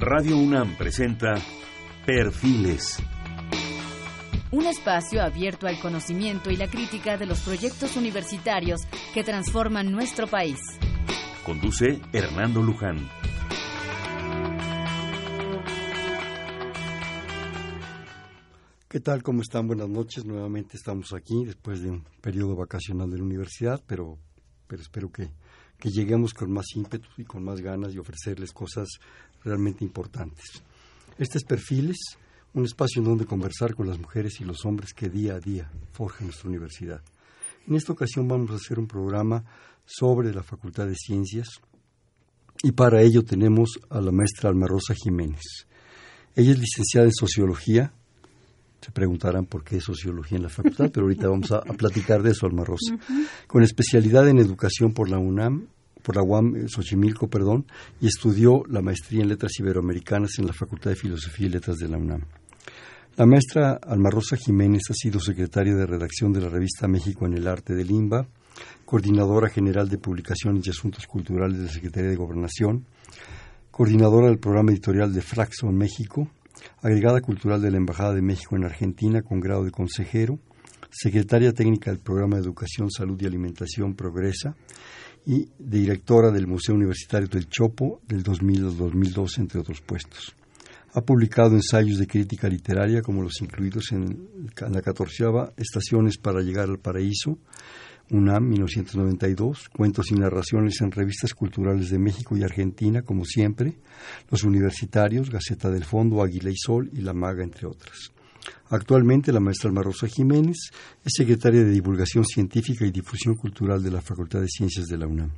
Radio UNAM presenta Perfiles. Un espacio abierto al conocimiento y la crítica de los proyectos universitarios que transforman nuestro país. Conduce Hernando Luján. ¿Qué tal? ¿Cómo están? Buenas noches. Nuevamente estamos aquí después de un periodo vacacional de la universidad, pero, pero espero que, que lleguemos con más ímpetu y con más ganas y ofrecerles cosas realmente importantes. Este es Perfiles, un espacio en donde conversar con las mujeres y los hombres que día a día forjan nuestra universidad. En esta ocasión vamos a hacer un programa sobre la Facultad de Ciencias y para ello tenemos a la maestra Alma Rosa Jiménez. Ella es licenciada en Sociología. Se preguntarán por qué Sociología en la facultad, pero ahorita vamos a, a platicar de eso, Alma Rosa. Con especialidad en Educación por la UNAM por la UAM eh, Xochimilco, perdón, y estudió la maestría en Letras Iberoamericanas en la Facultad de Filosofía y Letras de la UNAM. La maestra Alma Rosa Jiménez ha sido secretaria de redacción de la revista México en el Arte de Limba, coordinadora general de publicaciones y asuntos culturales de la Secretaría de Gobernación, coordinadora del programa editorial de Flaxo México, agregada cultural de la Embajada de México en Argentina con grado de consejero, secretaria técnica del programa de Educación, Salud y Alimentación Progresa y directora del Museo Universitario del Chopo del 2000 al 2012, entre otros puestos. Ha publicado ensayos de crítica literaria como los incluidos en la catorceava Estaciones para llegar al paraíso, UNAM 1992, cuentos y narraciones en revistas culturales de México y Argentina, como siempre, Los Universitarios, Gaceta del Fondo, Águila y Sol y La Maga, entre otras. Actualmente la maestra Alma Jiménez es secretaria de Divulgación Científica y Difusión Cultural de la Facultad de Ciencias de la UNAM.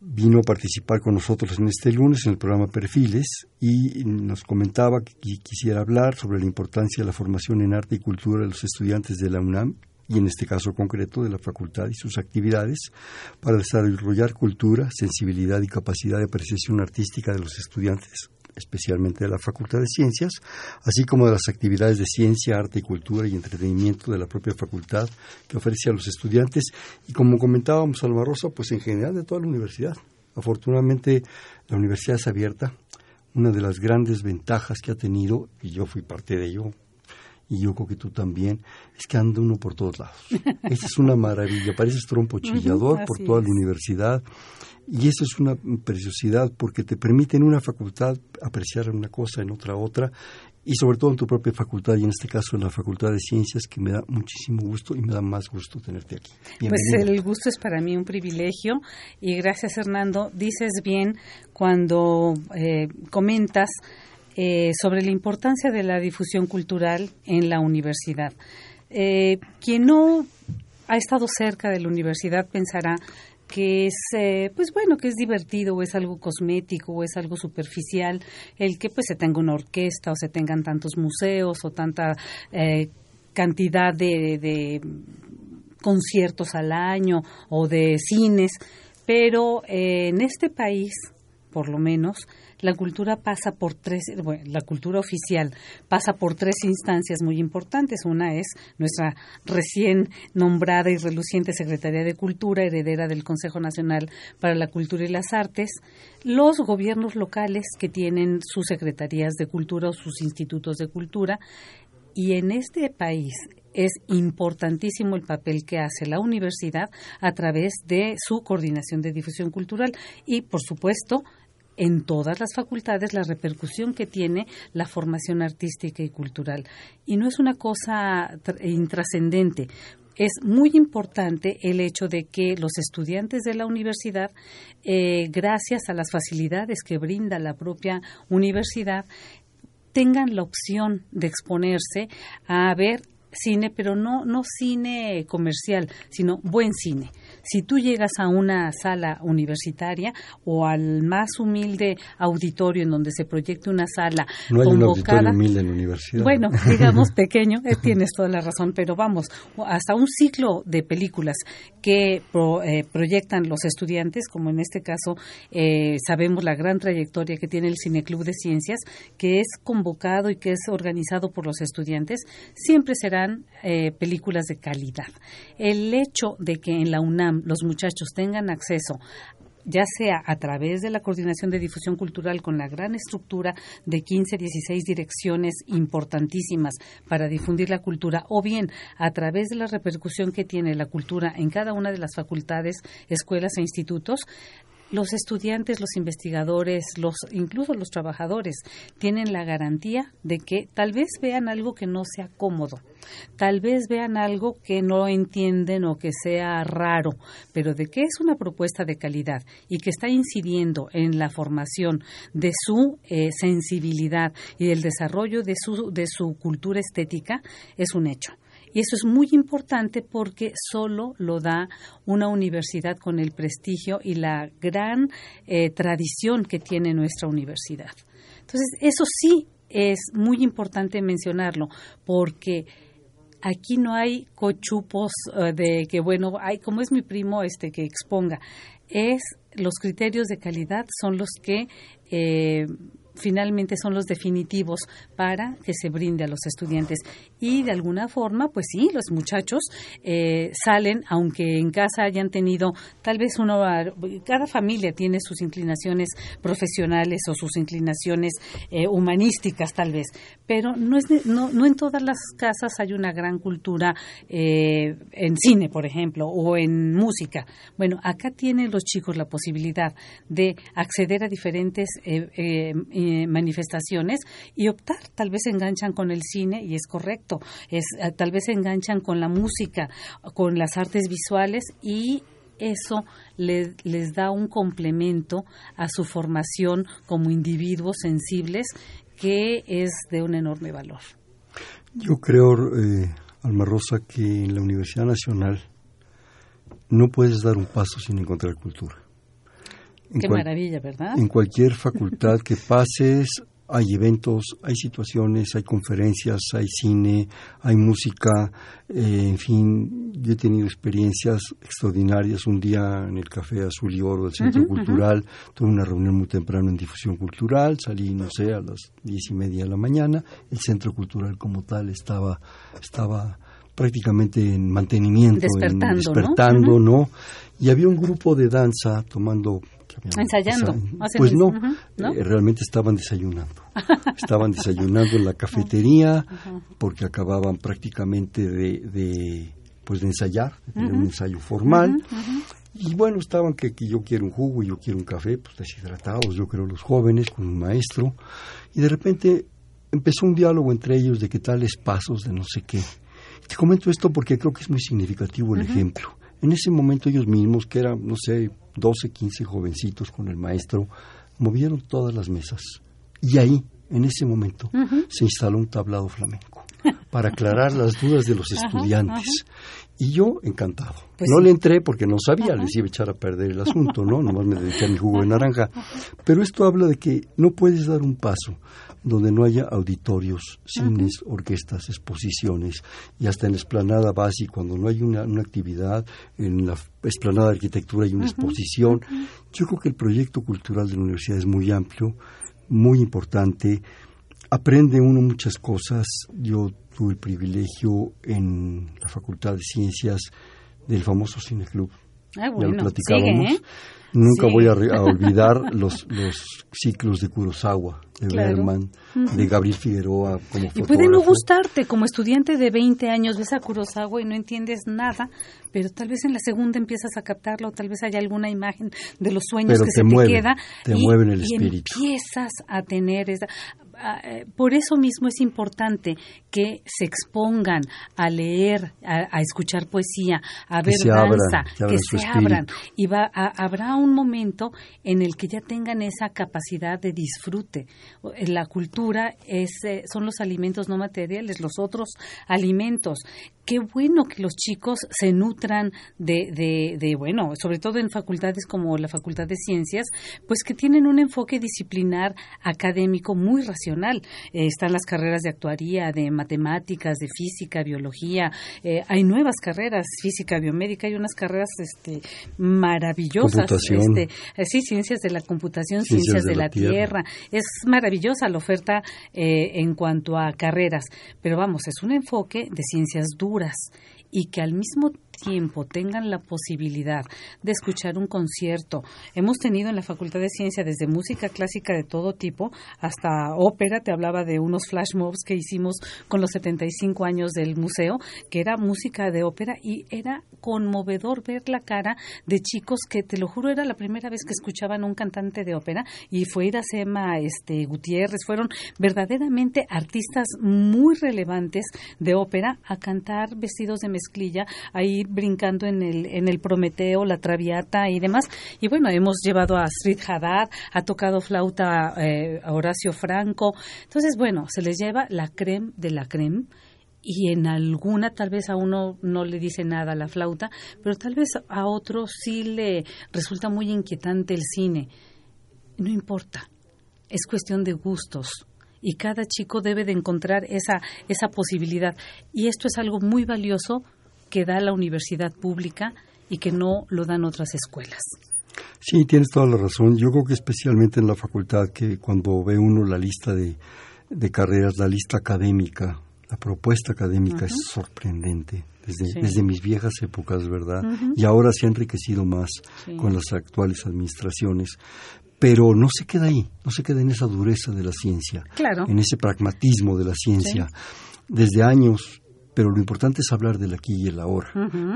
Vino a participar con nosotros en este lunes en el programa Perfiles y nos comentaba que quisiera hablar sobre la importancia de la formación en arte y cultura de los estudiantes de la UNAM y en este caso concreto de la facultad y sus actividades para desarrollar cultura, sensibilidad y capacidad de apreciación artística de los estudiantes especialmente de la Facultad de Ciencias, así como de las actividades de ciencia, arte y cultura y entretenimiento de la propia facultad que ofrece a los estudiantes y como comentábamos Alma Rosa, pues en general de toda la universidad. Afortunadamente la universidad es abierta. Una de las grandes ventajas que ha tenido, y yo fui parte de ello, y yo creo que tú también, es que anda uno por todos lados. Esa es una maravilla, parece trompo chillador por toda la universidad. Y eso es una preciosidad porque te permite en una facultad apreciar una cosa, en otra otra, y sobre todo en tu propia facultad, y en este caso en la Facultad de Ciencias, que me da muchísimo gusto y me da más gusto tenerte aquí. Pues el gusto es para mí un privilegio y gracias Hernando. Dices bien cuando eh, comentas eh, sobre la importancia de la difusión cultural en la universidad. Eh, quien no ha estado cerca de la universidad pensará que es, eh, pues bueno, que es divertido o es algo cosmético o es algo superficial, el que pues se tenga una orquesta o se tengan tantos museos o tanta eh, cantidad de, de, conciertos al año o de cines, pero eh, en este país, por lo menos, la cultura pasa por tres, bueno, la cultura oficial pasa por tres instancias muy importantes. Una es nuestra recién nombrada y reluciente Secretaría de Cultura, heredera del Consejo Nacional para la Cultura y las Artes, los gobiernos locales que tienen sus secretarías de cultura o sus institutos de cultura, y en este país es importantísimo el papel que hace la universidad a través de su coordinación de difusión cultural. Y, por supuesto, en todas las facultades la repercusión que tiene la formación artística y cultural. Y no es una cosa intrascendente. Es muy importante el hecho de que los estudiantes de la universidad, eh, gracias a las facilidades que brinda la propia universidad, tengan la opción de exponerse a ver cine, pero no, no cine comercial, sino buen cine si tú llegas a una sala universitaria o al más humilde auditorio en donde se proyecte una sala no hay convocada, un auditorio humilde en la universidad. Bueno, digamos pequeño, eh, tienes toda la razón, pero vamos, hasta un ciclo de películas que pro, eh, proyectan los estudiantes, como en este caso eh, sabemos la gran trayectoria que tiene el Cineclub de Ciencias, que es convocado y que es organizado por los estudiantes, siempre serán eh, películas de calidad. El hecho de que en la UNAM los muchachos tengan acceso ya sea a través de la coordinación de difusión cultural con la gran estructura de 15, 16 direcciones importantísimas para difundir la cultura, o bien a través de la repercusión que tiene la cultura en cada una de las facultades, escuelas e institutos, los estudiantes, los investigadores, los incluso los trabajadores tienen la garantía de que tal vez vean algo que no sea cómodo, tal vez vean algo que no entienden o que sea raro, pero de que es una propuesta de calidad y que está incidiendo en la formación de su eh, sensibilidad y el desarrollo de su de su cultura estética es un hecho. Y eso es muy importante porque solo lo da una universidad con el prestigio y la gran eh, tradición que tiene nuestra universidad. Entonces, eso sí es muy importante mencionarlo porque aquí no hay cochupos eh, de que bueno, hay como es mi primo este que exponga, es los criterios de calidad son los que eh, finalmente son los definitivos para que se brinde a los estudiantes. Y de alguna forma, pues sí, los muchachos eh, salen, aunque en casa hayan tenido, tal vez uno, cada familia tiene sus inclinaciones profesionales o sus inclinaciones eh, humanísticas tal vez, pero no, es, no, no en todas las casas hay una gran cultura eh, en cine, por ejemplo, o en música. Bueno, acá tienen los chicos la posibilidad de acceder a diferentes eh, manifestaciones y optar. Tal vez enganchan con el cine y es correcto. Es, eh, tal vez se enganchan con la música, con las artes visuales y eso les, les da un complemento a su formación como individuos sensibles que es de un enorme valor. Yo creo, eh, Alma Rosa, que en la Universidad Nacional no puedes dar un paso sin encontrar cultura. Qué maravilla, ¿verdad? En cualquier facultad que pases hay eventos, hay situaciones, hay conferencias, hay cine, hay música, eh, en fin, yo he tenido experiencias extraordinarias. Un día en el Café Azul y Oro del Centro Cultural, tuve una reunión muy temprano en difusión cultural, salí, no sé, a las diez y media de la mañana, el Centro Cultural como tal estaba, estaba prácticamente en mantenimiento, despertando, ¿no? Y había un grupo de danza tomando Ensayando. pues no, eh, realmente estaban desayunando. estaban desayunando en la cafetería porque acababan prácticamente de, pues de ensayar, de tener un ensayo formal. Y bueno, estaban que, que, yo quiero un jugo y yo quiero un café, pues deshidratados, yo creo los jóvenes con un maestro. Y de repente empezó un diálogo entre ellos de qué tales pasos de no sé qué. Te comento esto porque creo que es muy significativo el ejemplo. En ese momento ellos mismos, que eran, no sé, 12, 15 jovencitos con el maestro, movieron todas las mesas. Y ahí, en ese momento, se instaló un tablado flamenco para aclarar las dudas de los estudiantes. Y yo, encantado. Pues no le entré porque no sabía, les iba a echar a perder el asunto, ¿no? Nomás me dediqué a mi jugo de naranja. Pero esto habla de que no puedes dar un paso donde no haya auditorios, cines, orquestas, exposiciones, y hasta en la esplanada básica, cuando no hay una, actividad, en la esplanada de arquitectura hay una exposición. Yo creo que el proyecto cultural de la universidad es muy amplio, muy importante, aprende uno muchas cosas. Yo tuve el privilegio en la Facultad de Ciencias del famoso Cine Club. Ah, ya lo platicábamos. ¿eh? Nunca voy a, olvidar los, los ciclos de Kurosawa, de Berman, de Gabriel Figueroa como fotógrafo. Y puede no gustarte, como estudiante de 20 años ves a Kurosawa y no entiendes nada, pero tal vez en la segunda empiezas a captarlo, tal vez haya alguna imagen de los sueños que se te queda. Te y, mueven el espíritu. empiezas a tener esa... Eh, por eso mismo es importante que se expongan a leer, a, escuchar poesía, a ver danza, que se abran. Y va, habrá un momento en el que ya tengan esa capacidad de disfrute. La cultura es, eh, son los alimentos no materiales, los otros alimentos qué bueno que los chicos se nutran de, de, bueno, sobre todo en facultades como la Facultad de Ciencias, pues que tienen un enfoque disciplinar académico muy racional. Eh, están las carreras de actuaría, de matemáticas, de física, biología. Eh, hay nuevas carreras, física, biomédica, hay unas carreras este, maravillosas. Este, eh, sí, ciencias de la computación, ciencias, de, la, tierra. Es maravillosa la oferta en cuanto a carreras, pero vamos, es un enfoque de ciencias duras y que al mismo tiempo tengan la posibilidad de escuchar un concierto, hemos tenido en la Facultad de Ciencia desde música clásica de todo tipo hasta ópera, te hablaba de unos flash mobs que hicimos con los 75 años del museo, que era música de ópera y era conmovedor ver la cara de chicos que te lo juro era la primera vez que escuchaban un cantante de ópera y fue Iracema este Gutiérrez, fueron verdaderamente artistas muy relevantes de ópera a cantar vestidos de mezclilla, ahí brincando en el en el Prometeo, la Traviata y demás. Y bueno, hemos llevado a Street Haddad, ha tocado flauta eh, a Horacio Franco. Entonces, bueno, se les lleva la creme de la creme y en alguna tal vez a uno no le dice nada la flauta, pero tal vez a otro sí le resulta muy inquietante el cine. No importa, es cuestión de gustos y cada chico debe de encontrar esa, esa posibilidad. Y esto es algo muy valioso que da la universidad pública y que no lo dan otras escuelas. Sí, tienes toda la razón. Yo creo que especialmente en la facultad, que cuando ve uno la lista de, de carreras, la lista académica, la propuesta académica es sorprendente desde, desde, mis viejas épocas, ¿verdad? Y ahora se ha enriquecido más con las actuales administraciones. Pero no se queda ahí, no se queda en esa dureza de la ciencia, en ese pragmatismo de la ciencia. Desde años, pero lo importante es hablar del aquí y el ahora.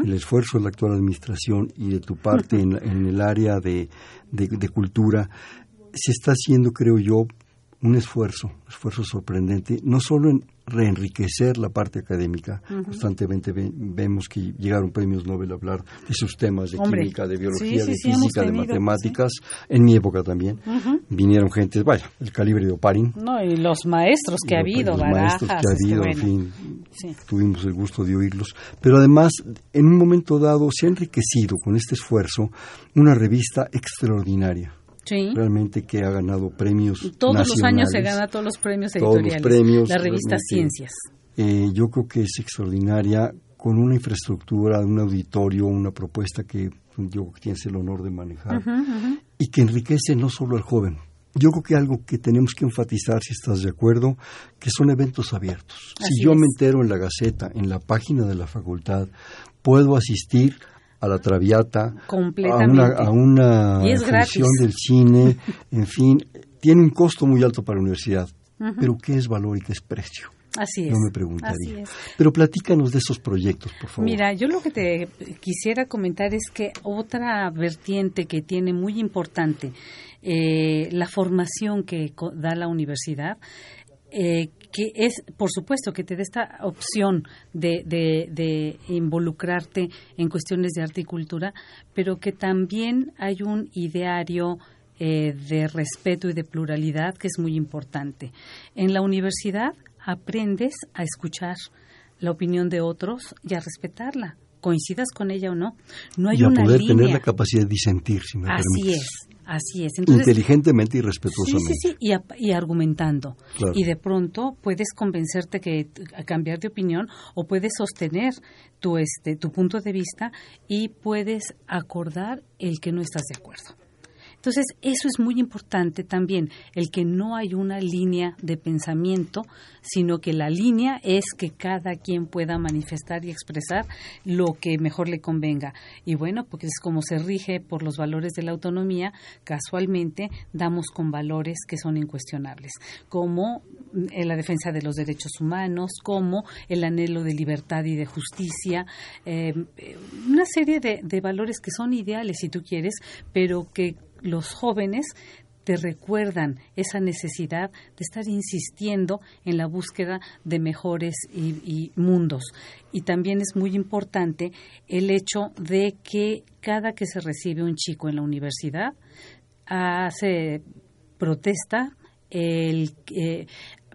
El esfuerzo de la actual administración y de tu parte en, en, el área de, de, de cultura se está haciendo, creo yo, un esfuerzo, un esfuerzo sorprendente, no solo en reenriquecer la parte académica. Constantemente vemos que llegaron premios Nobel a hablar de sus temas de química, de biología, de física, de matemáticas. En mi época también vinieron gente, vaya, el calibre de Oparin. No, y los maestros que ha habido, los maestros que ha habido, en fin, tuvimos el gusto de oírlos. Pero además, en un momento dado, se ha enriquecido con este esfuerzo una revista extraordinaria realmente que ha ganado premios todos los años se gana todos los premios editoriales todos los premios, la revista Ciencias. eh, yo creo que es extraordinaria con una infraestructura un auditorio una propuesta que yo tienes el honor de manejar y que enriquece no solo al joven. Yo creo que algo que tenemos que enfatizar, si estás de acuerdo, que son eventos abiertos. si yo me entero en la Gaceta, en la página de la facultad, puedo asistir a la Traviata, a una, a una función del cine, en fin, tiene un costo muy alto para la universidad. Pero ¿qué es valor y qué es precio? Así es. No me preguntaría. Pero platícanos de esos proyectos, por favor. Mira, yo lo que te quisiera comentar es que otra vertiente que tiene muy importante eh, la formación que da la universidad eh, que es, por supuesto, que te dé esta opción de, de, involucrarte en cuestiones de arte y cultura, pero que también hay un ideario eh, de respeto y de pluralidad que es muy importante. En la universidad aprendes a escuchar la opinión de otros y a respetarla, coincidas con ella o no. No hay y a poder tener la capacidad de disentir, si me Así es. Así es. Inteligentemente y respetuosamente. Sí, sí, sí, y, argumentando. Y de pronto puedes convencerte que a cambiar de opinión o puedes sostener tu, este, tu punto de vista y puedes acordar el que no estás de acuerdo. Entonces, eso es muy importante también, el que no hay una línea de pensamiento, sino que la línea es que cada quien pueda manifestar y expresar lo que mejor le convenga. Y bueno, porque es como se rige por los valores de la autonomía, casualmente damos con valores que son incuestionables, como eh, la defensa de los derechos humanos, como el anhelo de libertad y de justicia, eh, una serie de, de valores que son ideales, si tú quieres, pero que los jóvenes te recuerdan esa necesidad de estar insistiendo en la búsqueda de mejores y, mundos. Y también es muy importante el hecho de que cada que se recibe un chico en la universidad, hace protesta el, eh,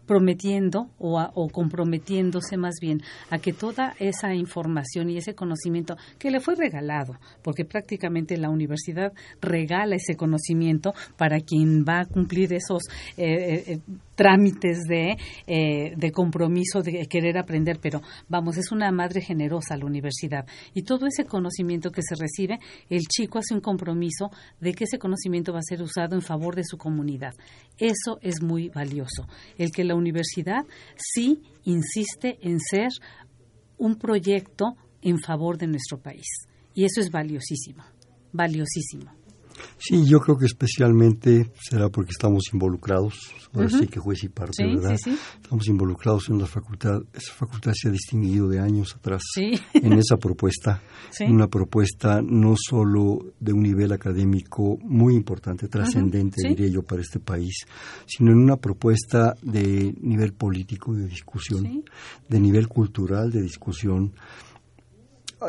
prometiendo o, o, comprometiéndose más bien a que toda esa información y ese conocimiento que le fue regalado, porque prácticamente la universidad regala ese conocimiento para quien va a cumplir esos eh, eh, eh trámites de, eh, de compromiso, de querer aprender, pero vamos, es una madre generosa la universidad. Y todo ese conocimiento que se recibe, el chico hace un compromiso de que ese conocimiento va a ser usado en favor de su comunidad. Eso es muy valioso. El que la universidad sí insiste en ser un proyecto en favor de nuestro país. Y eso es valiosísimo, valiosísimo. Sí, yo creo que especialmente será porque estamos involucrados, ahora sí que juez y parte, Sí, ¿verdad? sí, sí. Estamos involucrados en la facultad. Esa facultad se ha distinguido de años atrás Sí. en esa propuesta. Una propuesta no solo de un nivel académico muy importante, trascendente, diría yo, para este país, sino en una propuesta de nivel político de discusión, de nivel cultural de discusión.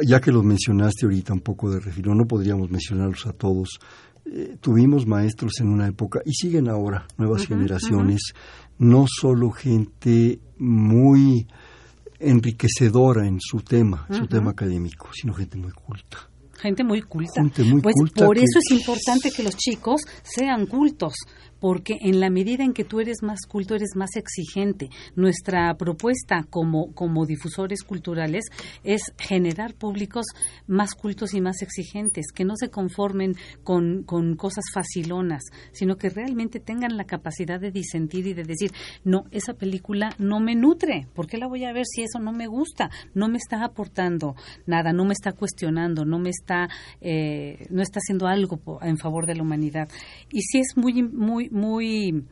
Ya que los mencionaste ahorita un poco de refilón, no podríamos mencionarlos a todos. Eh, tuvimos maestros en una época y siguen ahora nuevas generaciones, no solo gente muy enriquecedora en su tema, su tema académico, sino gente muy culta. Gente muy culta. Gente muy pues culta por que- eso es importante que los chicos sean cultos, porque en la medida en que tú eres más culto, eres más exigente. Nuestra propuesta como, como difusores culturales es generar públicos más cultos y más exigentes, que no se conformen con, con cosas facilonas, sino que realmente tengan la capacidad de disentir y de decir, no, esa película no me nutre, ¿por qué la voy a ver si eso no me gusta? No me está aportando nada, no me está cuestionando, no me está, eh, no está haciendo algo en favor de la humanidad. Y sí es muy, muy, muy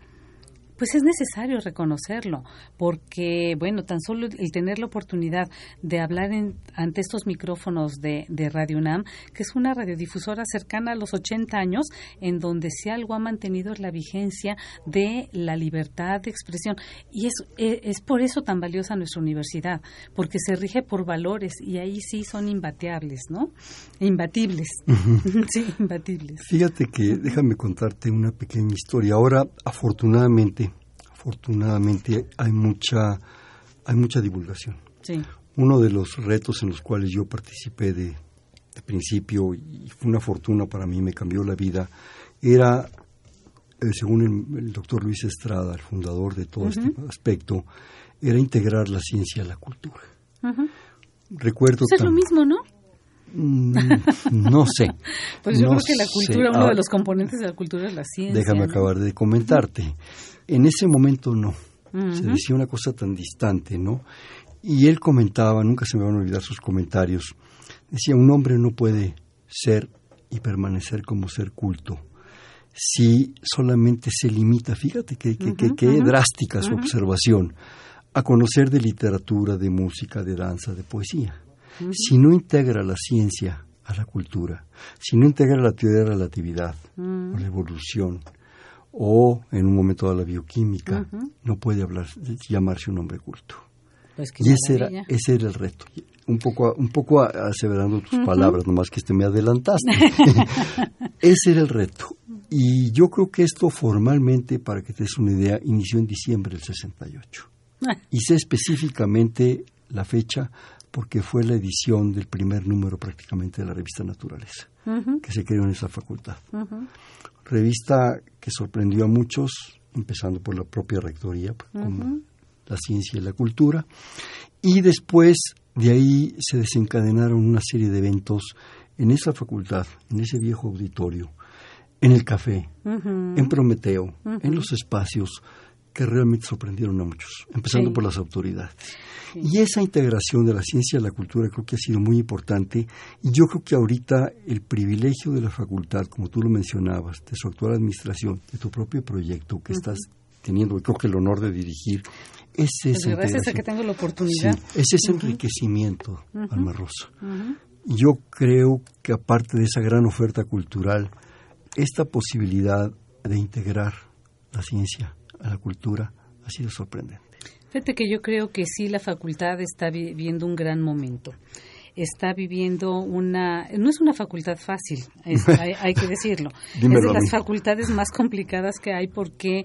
pues es necesario reconocerlo, porque, bueno, tan solo el tener la oportunidad de hablar en- ante estos micrófonos de, de Radio UNAM, que es una radiodifusora cercana a los 80 años, en donde si algo ha mantenido la vigencia de la libertad de expresión. Y es, e- es por eso tan valiosa nuestra universidad, porque se rige por valores y ahí sí son imbateables, ¿no? Imbatibles. sí, imbatibles. Fíjate que déjame contarte una pequeña historia. Ahora, afortunadamente, afortunadamente hay mucha hay mucha divulgación. Sí. Uno de los retos en los cuales yo participé de, de principio y fue una fortuna para mí, me cambió la vida, era, eh, según el, el doctor Luis Estrada, el fundador de todo este aspecto, era integrar la ciencia a la cultura. Ujú. Recuerdo Pues es lo mismo, ¿no? Mm, no sé. Pues yo No creo que la sé. cultura, uno Ah, de los componentes de la cultura es la ciencia. Déjame ¿no? acabar de comentarte. En ese momento no. Se decía una cosa tan distante, ¿no? Y él comentaba, nunca se me van a olvidar sus comentarios, decía, un hombre no puede ser y permanecer como ser culto si solamente se limita, fíjate qué que, que- qué drástica su observación, a conocer de literatura, de música, de danza, de poesía. Si no integra la ciencia a la cultura, si no integra la teoría de relatividad, o la evolución, o en un momento de la bioquímica, no puede hablar, llamarse un hombre culto. Pues Y ese era, ese era el reto. Un poco, un poco aseverando tus palabras, nomás que este me adelantaste. ese era el reto. Y yo creo que esto formalmente, para que te des una idea, inició en diciembre del 68. Ah, Y sé específicamente la fecha porque fue la edición del primer número prácticamente de la revista Naturaleza, que se creó en esa facultad. Revista que sorprendió a muchos, empezando por la propia rectoría, pues, como la ciencia y la cultura. Y después de ahí se desencadenaron una serie de eventos en esa facultad, en ese viejo auditorio, en el café, en Prometeo, en los espacios que realmente sorprendieron a muchos, empezando Sí. por las autoridades. Y esa integración de la ciencia y la cultura creo que ha sido muy importante y yo creo que ahorita el privilegio de la facultad, como tú lo mencionabas, de su actual administración, de tu propio proyecto que estás teniendo, creo que el honor de dirigir, es Pues esa gracias a que tengo la Sí, oportunidad. es ese enriquecimiento, Alma Rosa. Yo creo que aparte de esa gran oferta cultural, esta posibilidad de integrar la ciencia a la cultura ha sido sorprendente. Fíjate que yo creo que sí la facultad está viviendo un gran momento. Está viviendo una, no es una facultad fácil, es- hay, hay que decirlo. Es de las facultades más complicadas que hay porque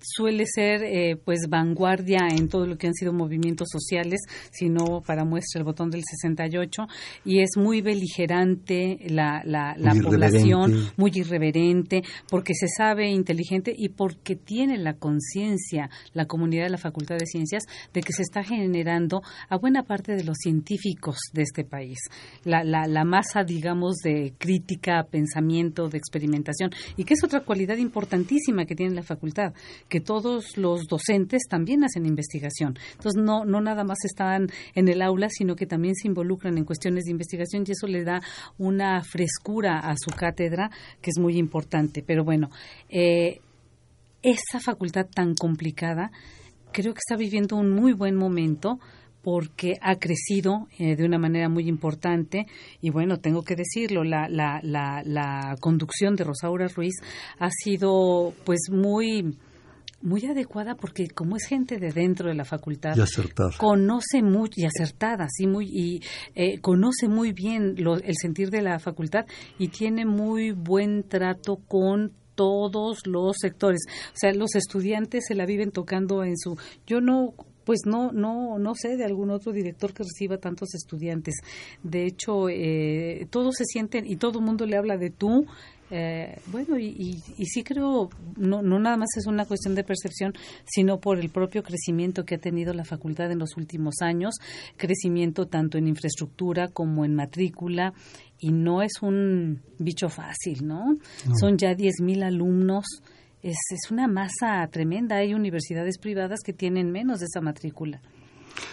suele ser eh, pues vanguardia en todo lo que han sido movimientos sociales, sino para muestra el botón del 68 y es muy beligerante la, la, la Muy población, irreverente. muy irreverente, porque se sabe inteligente y porque tiene la conciencia la comunidad de la Facultad de Ciencias de que se está generando a buena parte de los científicos de este país. La, la, la masa, digamos, de crítica, pensamiento, de experimentación, y que es otra cualidad importantísima que tiene la facultad, que todos los docentes también hacen investigación. Entonces, no, no nada más están en el aula, sino que también se involucran en cuestiones de investigación y eso le da una frescura a su cátedra que es muy importante. Pero bueno, eh, esa facultad tan complicada creo que está viviendo un muy buen momento porque ha crecido eh, de una manera muy importante y bueno, tengo que decirlo, la, la, la, la conducción de Rosaura Ruiz ha sido pues muy muy adecuada porque como es gente de dentro de la facultad conoce muy y acertada sí muy y eh, conoce muy bien el sentir de la facultad y tiene muy buen trato con todos los sectores o sea los estudiantes se la viven tocando en su yo no pues no, no, no sé de algún otro director que reciba tantos estudiantes. De hecho, eh, todos se sienten y todo el mundo le habla de tú. Eh, bueno, y, y, sí creo, no, no nada más es una cuestión de percepción, sino por el propio crecimiento que ha tenido la facultad en los últimos años, crecimiento tanto en infraestructura como en matrícula, y no es un bicho fácil, ¿no? Son ya 10.000 alumnos es, es una masa tremenda. Hay universidades privadas que tienen menos de esa matrícula.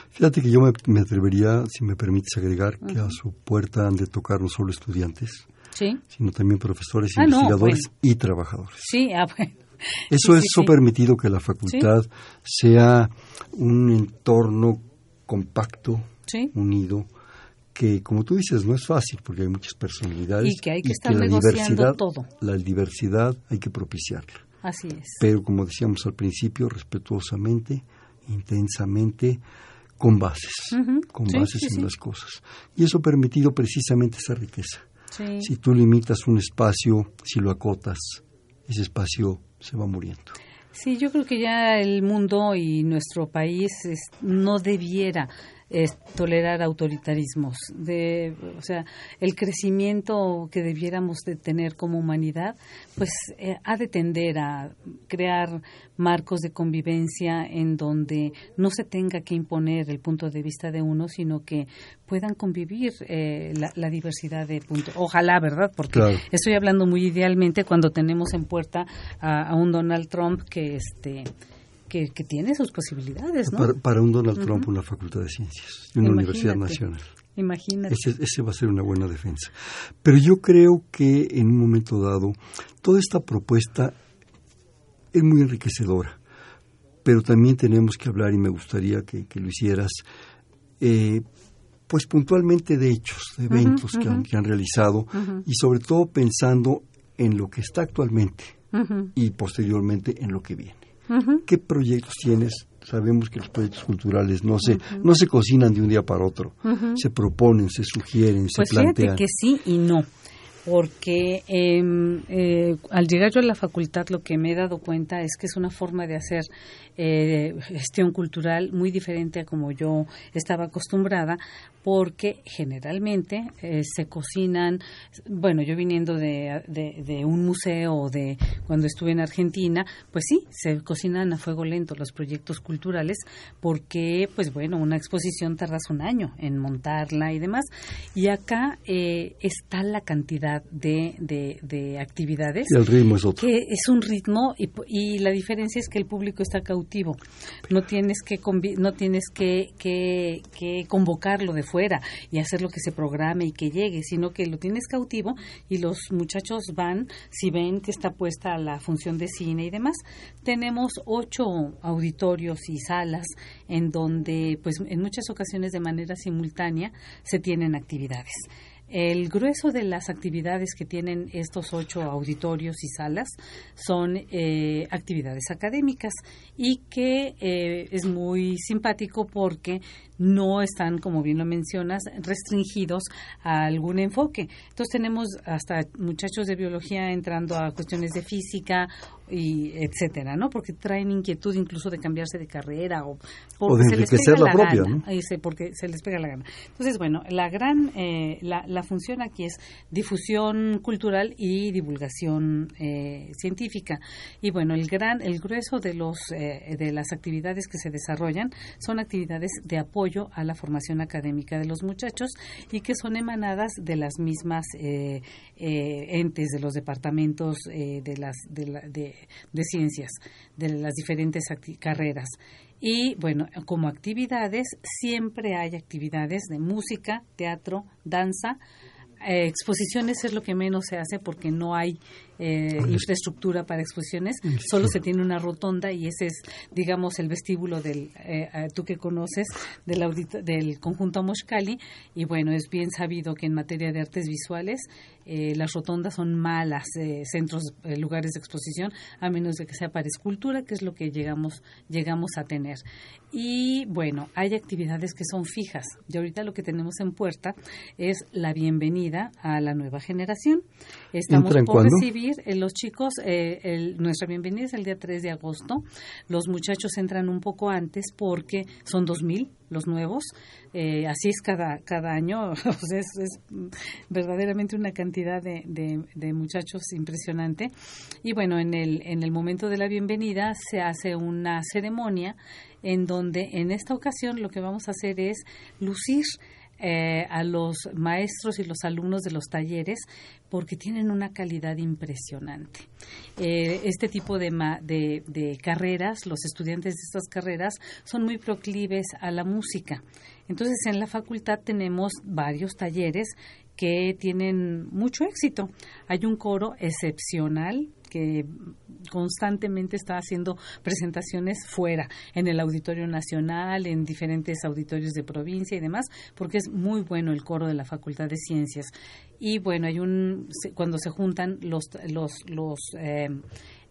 Fíjate que yo me, atrevería, si me permites agregar, que a su puerta han de tocar no solo estudiantes, sino también profesores, ah, investigadores y trabajadores. Sí, ah, bueno. Eso, es, eso permitido que la facultad sea un entorno compacto, unido, que como tú dices no es fácil porque hay muchas personalidades y que hay que estar negociando todo. La diversidad hay que propiciarla. Así es. Pero como decíamos al principio, respetuosamente, intensamente, con bases, con bases en las cosas. Y eso ha permitido precisamente esa riqueza. Si tú limitas un espacio, si lo acotas, ese espacio se va muriendo. Sí, yo creo que ya el mundo y nuestro país no debiera es tolerar autoritarismos, de, o sea, el crecimiento que debiéramos de tener como humanidad, pues eh, ha de tender a crear marcos de convivencia en donde no se tenga que imponer el punto de vista de uno, sino que puedan convivir eh, la, diversidad de puntos. Ojalá, ¿verdad? Porque estoy hablando muy idealmente cuando tenemos en puerta a, a un Donald Trump que este que, tiene sus posibilidades, ¿no? Para, un Donald Trump, una facultad de ciencias y una universidad nacional. Imagínate. Ese, va a ser una buena defensa. Pero yo creo que en un momento dado, toda esta propuesta es muy enriquecedora. Pero también tenemos que hablar, y me gustaría que, lo hicieras, eh, pues puntualmente de hechos, de eventos que, han, que, han, realizado, y sobre todo pensando en lo que está actualmente y posteriormente en lo que viene. ¿Qué proyectos tienes? Sabemos que los proyectos culturales no se, no se cocinan de un día para otro, se proponen, se sugieren, se plantean. Pues fíjate que sí y no porque em, eh, al llegar yo a la facultad lo que me he dado cuenta es que es una forma de hacer eh, gestión cultural muy diferente a como yo estaba acostumbrada, porque generalmente eh, se cocinan, bueno, yo viniendo de, un museo o de cuando estuve en Argentina, pues sí, se cocinan a fuego lento los proyectos culturales, porque, pues bueno, una exposición tardas un año en montarla y demás, y acá está la cantidad de, de, actividades. el ritmo es otro. Que es un ritmo y, y, la diferencia es que el público está cautivo. No tienes que no tienes que, que, que, convocarlo de fuera y hacer lo que se programe y que llegue, sino que lo tienes cautivo y los muchachos van, si ven que está puesta la función de cine y demás. Tenemos ocho auditorios y salas en donde, pues en muchas ocasiones de manera simultánea, se tienen actividades. El grueso de las actividades que tienen estos ocho auditorios y salas son eh, actividades académicas y que eh, es muy simpático porque no están, como bien lo mencionas, restringidos a algún enfoque. Entonces tenemos hasta muchachos de biología entrando a cuestiones de física y etcétera, ¿no? Porque traen inquietud incluso de cambiarse de carrera o porque se les pega la, propia, gana, ¿no? porque se les pega la gana. Entonces, bueno, la gran eh, la, la, función aquí es difusión cultural y divulgación eh, científica. Y bueno, el gran el grueso de los eh, de las actividades que se desarrollan son actividades de apoyo a la formación académica de los muchachos y que son emanadas de las mismas entes de los departamentos de las de, de ciencias, de las diferentes carreras. Y bueno, como actividades, siempre hay actividades de música, teatro, danza, eh, exposiciones es lo que menos se hace porque no hay eh, infraestructura para exposiciones, solo se tiene una rotonda y ese es, digamos, el vestíbulo del, eh, tú que conoces, del, del conjunto Moshkali. Y bueno, es bien sabido que en materia de artes visuales las rotondas son malas centros, lugares de exposición, a menos de que sea para escultura, que es lo que llegamos, llegamos a tener. Y bueno, hay actividades que son fijas. Y ahorita lo que tenemos en puerta es la bienvenida a la nueva generación. Estamos por recibir eh, los chicos, eh, nuestra bienvenida es el día 3 de agosto. Los muchachos entran un poco antes porque son 2.000 los nuevos. Eh, así es cada, cada año. es, verdaderamente una cantidad de, de, muchachos impresionante. Y bueno, en el, en el momento de la bienvenida se hace una ceremonia en donde en esta ocasión lo que vamos a hacer es lucir a los maestros y los alumnos de los talleres porque tienen una calidad impresionante. Eh, este tipo de, de, carreras, los estudiantes de estas carreras son muy proclives a la música. Entonces, en la facultad tenemos varios talleres que tienen mucho éxito. Hay un coro excepcional que constantemente está haciendo presentaciones fuera, en el Auditorio Nacional, en diferentes auditorios de provincia y demás, porque es muy bueno el coro de la Facultad de Ciencias. Y bueno, hay un cuando se juntan los los los eh,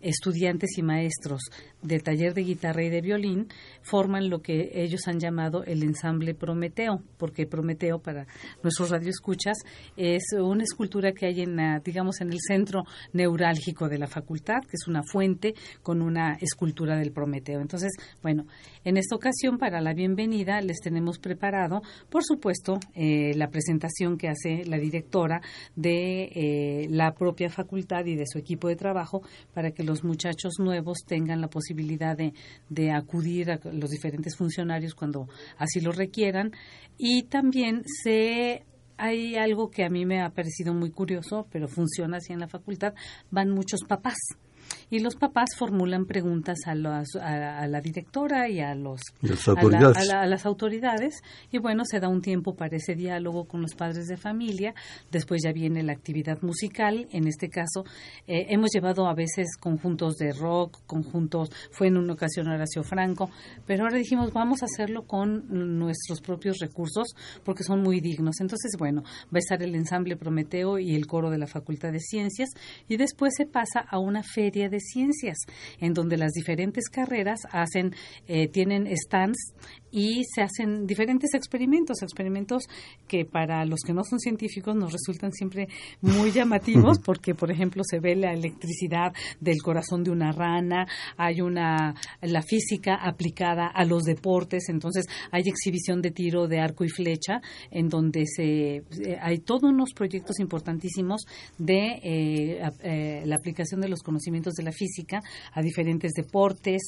estudiantes y maestros del taller de guitarra y de violín forman lo que ellos han llamado el ensamble Prometeo, porque Prometeo para nuestros radioescuchas es una escultura que hay en digamos en el centro neurálgico de la facultad, que es una fuente con una escultura del Prometeo. Entonces, bueno, en esta ocasión para la bienvenida les tenemos preparado, por supuesto, eh, la presentación que hace la directora de eh, la propia facultad y de su equipo de trabajo para que los muchachos nuevos tengan la posibilidad de, de acudir a los diferentes funcionarios cuando así lo requieran. Y también se hay algo que a mí me ha parecido muy curioso, pero funciona así en la facultad, van muchos papás y los papás formulan preguntas a, a, la directora y a los las autoridades. A, las autoridades. Y bueno se da un tiempo para ese diálogo con los padres de familia. Después ya viene la actividad musical. En este caso eh, hemos llevado a veces conjuntos de rock conjuntos fue en una ocasión Horacio Franco. Pero ahora dijimos vamos a hacerlo con nuestros propios recursos porque son muy dignos. Entonces bueno va a estar el ensamble Prometeo y el coro de la Facultad de Ciencias. Y después se pasa a una feria de ciencias, en donde las diferentes carreras hacen, eh, tienen stands y se hacen diferentes experimentos, experimentos que para los que no son científicos nos resultan siempre muy llamativos porque, por ejemplo, se ve la electricidad del corazón de una rana, hay una la física aplicada a los deportes, entonces hay exhibición de tiro de arco y flecha en donde se hay todos unos proyectos importantísimos de eh, eh, la aplicación de los conocimientos de la física a diferentes deportes,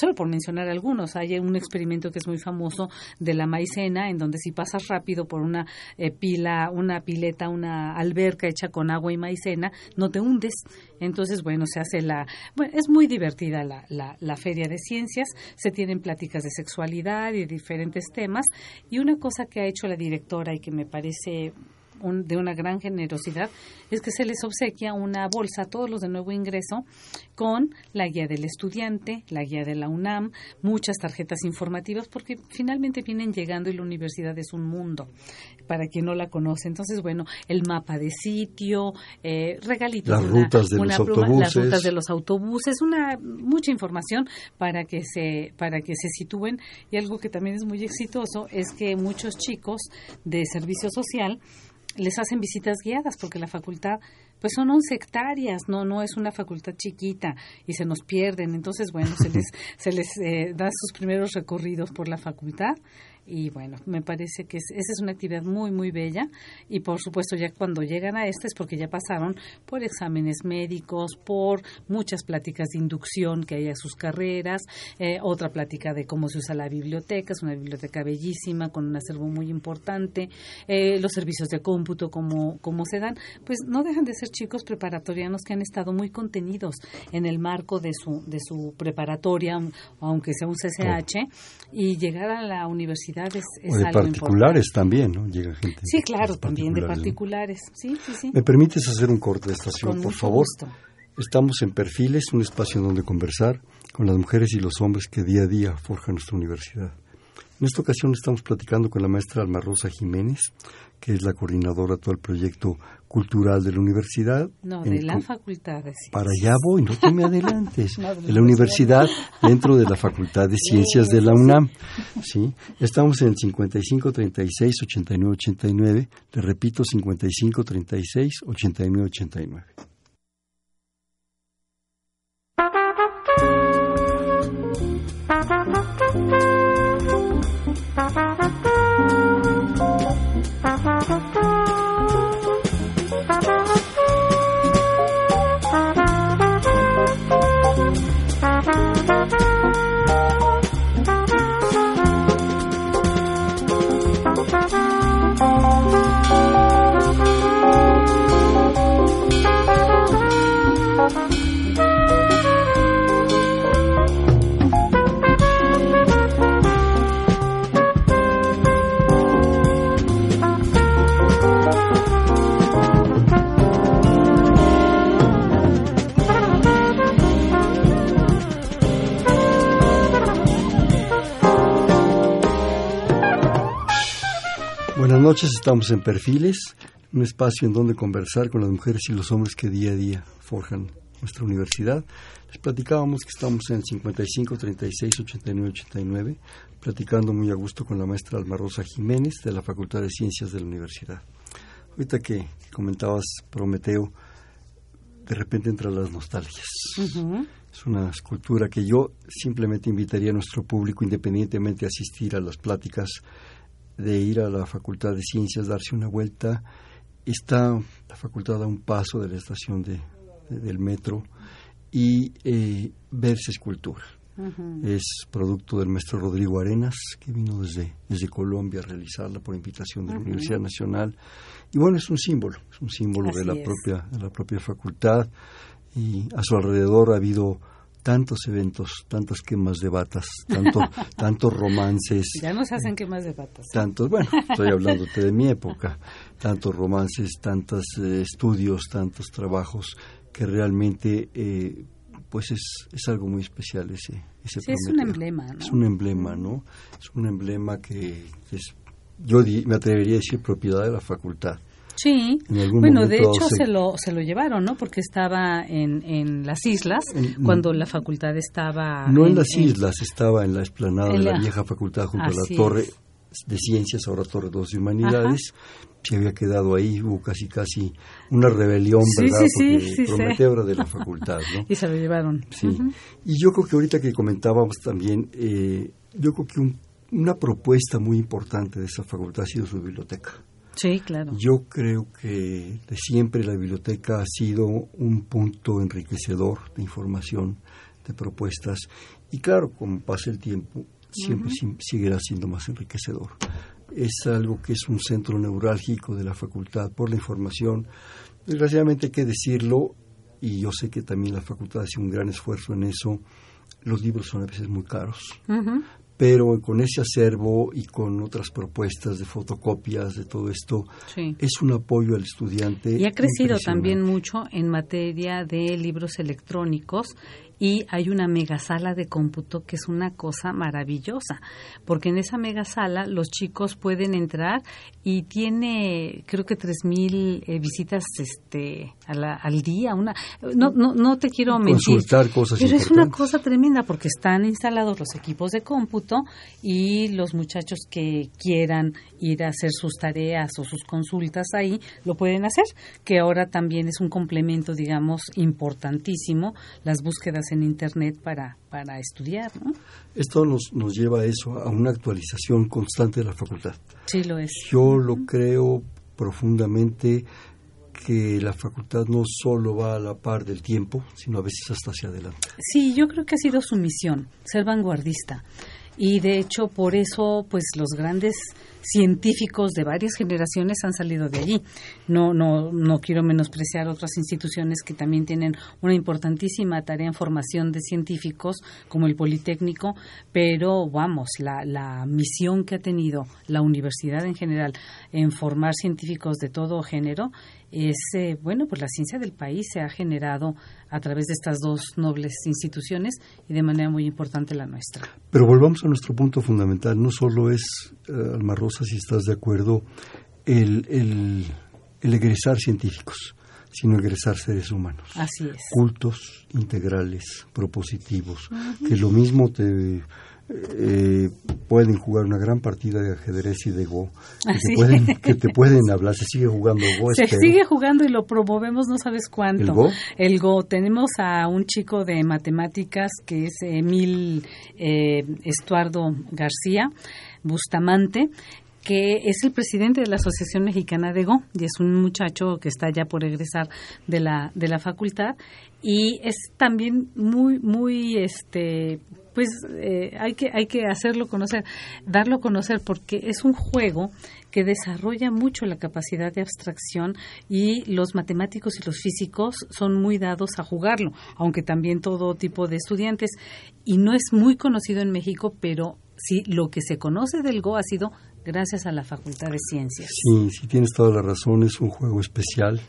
solo por mencionar algunos, hay un experimento que es muy famoso de la maicena, en donde si pasas rápido por una eh, pila, una pileta, una alberca hecha con agua y maicena, no te hundes. Entonces, bueno, se hace la... Bueno, es muy divertida la, la, la feria de ciencias, se tienen pláticas de sexualidad y diferentes temas. Y una cosa que ha hecho la directora y que me parece de una gran generosidad es que se les obsequia una bolsa a todos los de nuevo ingreso con la guía del estudiante, la guía de la UNAM, muchas tarjetas informativas, porque finalmente vienen llegando y la universidad es un mundo, para quien no la conoce. Entonces, bueno, el mapa de sitio, eh, regalitos, las rutas de los autobuses, las rutas de los autobuses, una mucha información para que se para que se sitúen y algo que también es muy exitoso es que muchos chicos de servicio social les hacen visitas guiadas porque la facultad pues son 11 hectáreas, no no es una facultad chiquita y se nos pierden, entonces bueno, se les se les eh, da sus primeros recorridos por la facultad y bueno, me parece que esa es una actividad muy, muy bella. Y por supuesto ya cuando llegan a esta es porque ya pasaron por exámenes médicos, por muchas pláticas de inducción que hay a sus carreras, eh, otra plática de cómo se usa la biblioteca, es una biblioteca bellísima con un acervo muy importante, eh, los servicios de cómputo, cómo, cómo se dan, pues no dejan de ser chicos preparatorianos que han estado muy contenidos en el marco de su, de su preparatoria, aunque sea un CCH, y llegar a la universidad es, es o de algo particulares importante. también, ¿no? Llega gente. Sí, claro, también de ¿no? particulares. Sí, sí, sí. ¿Me permites hacer un corte de estación, Con por favor? gusto. Estamos en Perfiles, un espacio donde conversar con las mujeres y los hombres que día a día forjan nuestra universidad. En esta ocasión estamos platicando con la maestra Alma Rosa Jiménez, que es la coordinadora de todo el proyecto cultural de la universidad. No, En de la con- facultad. de ciencias. Para allá voy, no te me adelantes. No, de de la universidad dentro de la Facultad de Ciencias de la UNAM. ¿sí? Estamos en el 55 36 89 89. Le repito, 55 36 89 89. Noches, estamos en Perfiles, un espacio en donde conversar con las mujeres y los hombres que día a día forjan nuestra universidad. Les platicábamos que estamos en el 55 36 89 89, platicando muy a gusto con la maestra Alma Rosa Jiménez de la Facultad de Ciencias de la Universidad. Ahorita que comentabas Prometeo, de repente entran las nostalgias. Ujú. Es una escultura que yo simplemente invitaría a nuestro público, independientemente de asistir a las pláticas, de ir a la Facultad de Ciencias, darse una vuelta. Está la facultad a un paso de la estación de, de- del metro y eh, verse escultura. Es producto del maestro Rodrigo Arenas, que vino desde, desde Colombia a realizarla por invitación de la. Universidad Nacional. Y bueno, es un símbolo, es un símbolo de la, es. propia, de la propia facultad. Y a su alrededor ha habido tantos eventos, tantas quemas de batas, tanto, tantos romances, Ya no se hacen quemas de patas. tantos, bueno, estoy hablándote de mi época, tantos romances, tantos eh, estudios, tantos trabajos que realmente eh, pues es, es algo muy especial ese, ese Sí, es un emblema, ¿no? Es un emblema, ¿no? Es un emblema que es, yo di- me atrevería a decir propiedad de la facultad. Sí. En algún Bueno, de hecho se- se lo, se lo llevaron, ¿no? Porque estaba en, en las islas, En- cuando la facultad estaba... No en las islas, estaba en la explanada de la la- vieja facultad junto a la torre es. de ciencias, ahora torre 2 de humanidades. Se había quedado ahí, hubo casi casi una rebelión, Sí, ¿verdad? sí, sí, Porque sí, era de la facultad, ¿no? Y se lo llevaron. Sí. Y yo creo que ahorita que comentábamos también, eh, yo creo que un- una propuesta muy importante de esa facultad ha sido su biblioteca. Sí, claro. Yo creo que de siempre la biblioteca ha sido un punto enriquecedor de información, de propuestas, y claro, como pasa el tiempo, siempre sim- seguirá siendo más enriquecedor. Es algo que es un centro neurálgico de la facultad por la información. Desgraciadamente hay que decirlo, y yo sé que también la facultad hace un gran esfuerzo en eso, los libros son a veces muy caros Ujú. Pero con ese acervo y con otras propuestas de fotocopias de todo esto, Sí. es un apoyo al estudiante. Y ha crecido también mucho en materia de libros electrónicos y hay una megasala de cómputo que es una cosa maravillosa, porque en esa megasala los chicos pueden entrar y tiene creo que 3000 eh, visitas este a la- al día, una no no no te quiero mentir. Consultar cosas Pero es una cosa tremenda porque están instalados los equipos de cómputo y los muchachos que quieran ir a hacer sus tareas o sus consultas ahí lo pueden hacer, que ahora también es un complemento, digamos, importantísimo, las búsquedas en Internet para, para estudiar. ¿no? Esto nos, nos lleva a eso, a una actualización constante de la facultad. Sí, lo es. Yo lo creo profundamente que la facultad no solo va a la par del tiempo, sino a veces hasta hacia adelante. Sí, yo creo que ha sido su misión, ser vanguardista. Y de hecho, por eso, pues los grandes científicos de varias generaciones han salido de allí. No, no, no quiero menospreciar otras instituciones que también tienen una importantísima tarea en formación de científicos, como el Politécnico, pero vamos, la, la misión que ha tenido la universidad en general en formar científicos de todo género es, eh, bueno, pues la ciencia del país se ha generado a través de estas dos nobles instituciones y de manera muy importante la nuestra. Pero volvamos a nuestro punto fundamental, no solo es, eh, Alma Rosa, si estás de acuerdo, el, el, el egresar científicos, sino egresar seres humanos. Así es. Cultos, integrales, propositivos, que lo mismo te eh, pueden jugar una gran partida de ajedrez y de Go, que, te pueden, que te pueden hablar, se sigue jugando Go, Se espero. sigue jugando y lo promovemos no sabes cuánto. ¿El Go? El Go. Tenemos a un chico de matemáticas que es Emil eh, Estuardo García Bustamante que es el presidente de la Asociación Mexicana de Go y es un muchacho que está ya por egresar de la de la facultad y es también muy muy este pues eh, hay que hay que hacerlo conocer darlo a conocer porque es un juego que desarrolla mucho la capacidad de abstracción y los matemáticos y los físicos son muy dados a jugarlo, aunque también todo tipo de estudiantes. Y no es muy conocido en México, pero sí lo que se conoce del Go ha sido gracias a la Facultad de Ciencias. Sí, sí tienes toda la razón, es un juego especial.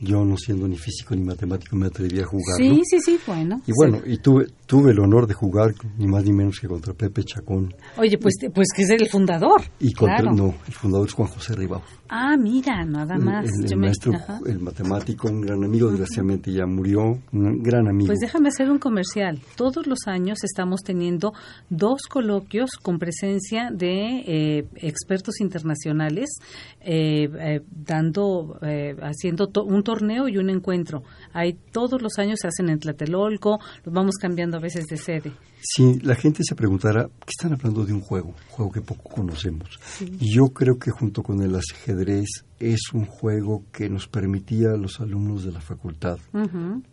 Yo no siendo ni físico ni matemático me atreví a jugarlo. Sí, sí, sí, bueno. Y bueno, y tuve, tuve el honor de jugar ni más ni menos que contra Pepe Chacón. Oye, pues, pues que es el fundador. Y contra, claro. no, el fundador es Juan José Ribao. Ah, mira, nada más. El, el maestro, el matemático, un gran amigo, desgraciadamente ya murió, un gran amigo. Pues déjame hacer un comercial. Todos los años estamos teniendo dos coloquios con presencia de eh, expertos internacionales, eh, eh, dando, eh, haciendo to- un torneo y un encuentro. Hay todos los años se hacen en Tlatelolco, los vamos cambiando a veces de sede. Si la gente se preguntara, ¿qué están hablando de un juego? Un juego que poco conocemos. Y yo creo que junto con el ajedrez es un juego que nos permitía a los alumnos de la facultad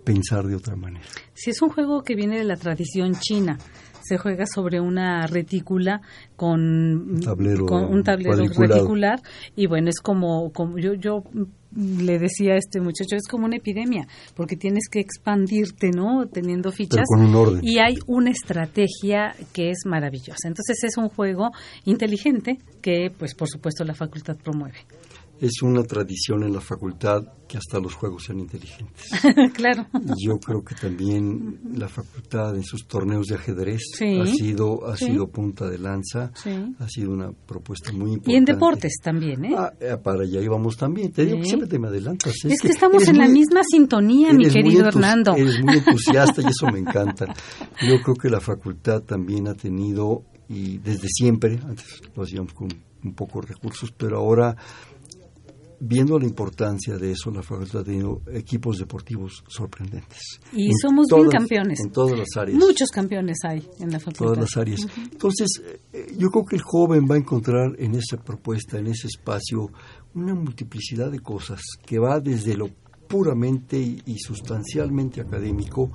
pensar de otra manera. Si es un juego que viene de la tradición china, se juega sobre una retícula con Un tablero con un tablero reticular. Y bueno es como, como yo yo le decía a este muchacho es como una epidemia porque tienes que expandirte no teniendo fichas. con un orden. y hay una estrategia que es maravillosa. Entonces es un juego inteligente que pues por supuesto la facultad promueve Es una tradición en la facultad que hasta los juegos sean inteligentes. claro Y yo creo que también la facultad en sus torneos de ajedrez Sí. ha sido ha Sí. sido punta de lanza, Sí. ha sido una propuesta muy importante. y en deportes también eh Ah, eh, para allá íbamos también. Te digo que siempre te me adelantas. es, que, estamos en la misma sintonía mi querido Hernando Eres muy entusiasta y eso me encanta. Yo creo que la facultad también ha tenido, y desde siempre, antes lo hacíamos con un poco de recursos, pero ahora, viendo la importancia de eso, la facultad ha tenido equipos deportivos sorprendentes. Y En somos bien todas- campeones. En todas las áreas. Muchos campeones hay en la facultad. todas las áreas. Entonces, eh, yo creo que el joven va a encontrar en esa propuesta, en ese espacio, una multiplicidad de cosas que va desde lo puramente y, y sustancialmente académico,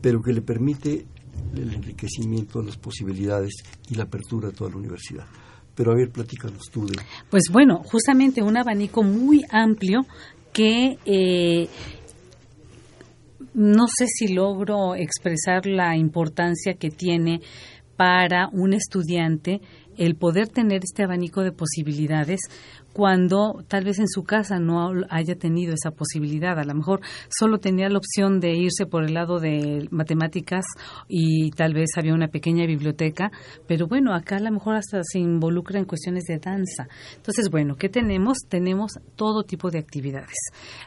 pero que le permite el enriquecimiento de las posibilidades y la apertura de toda la universidad. Pero a ver, platícanos tú de... Pues bueno, justamente un abanico muy amplio que eh, no sé si logro expresar la importancia que tiene para un estudiante el poder tener este abanico de posibilidades cuando tal vez en su casa no haya tenido esa posibilidad. A lo mejor solo tenía la opción de irse por el lado de matemáticas y tal vez había una pequeña biblioteca, pero bueno, acá a lo mejor hasta se involucra en cuestiones de danza. Entonces, bueno, ¿qué tenemos? Tenemos todo tipo de actividades.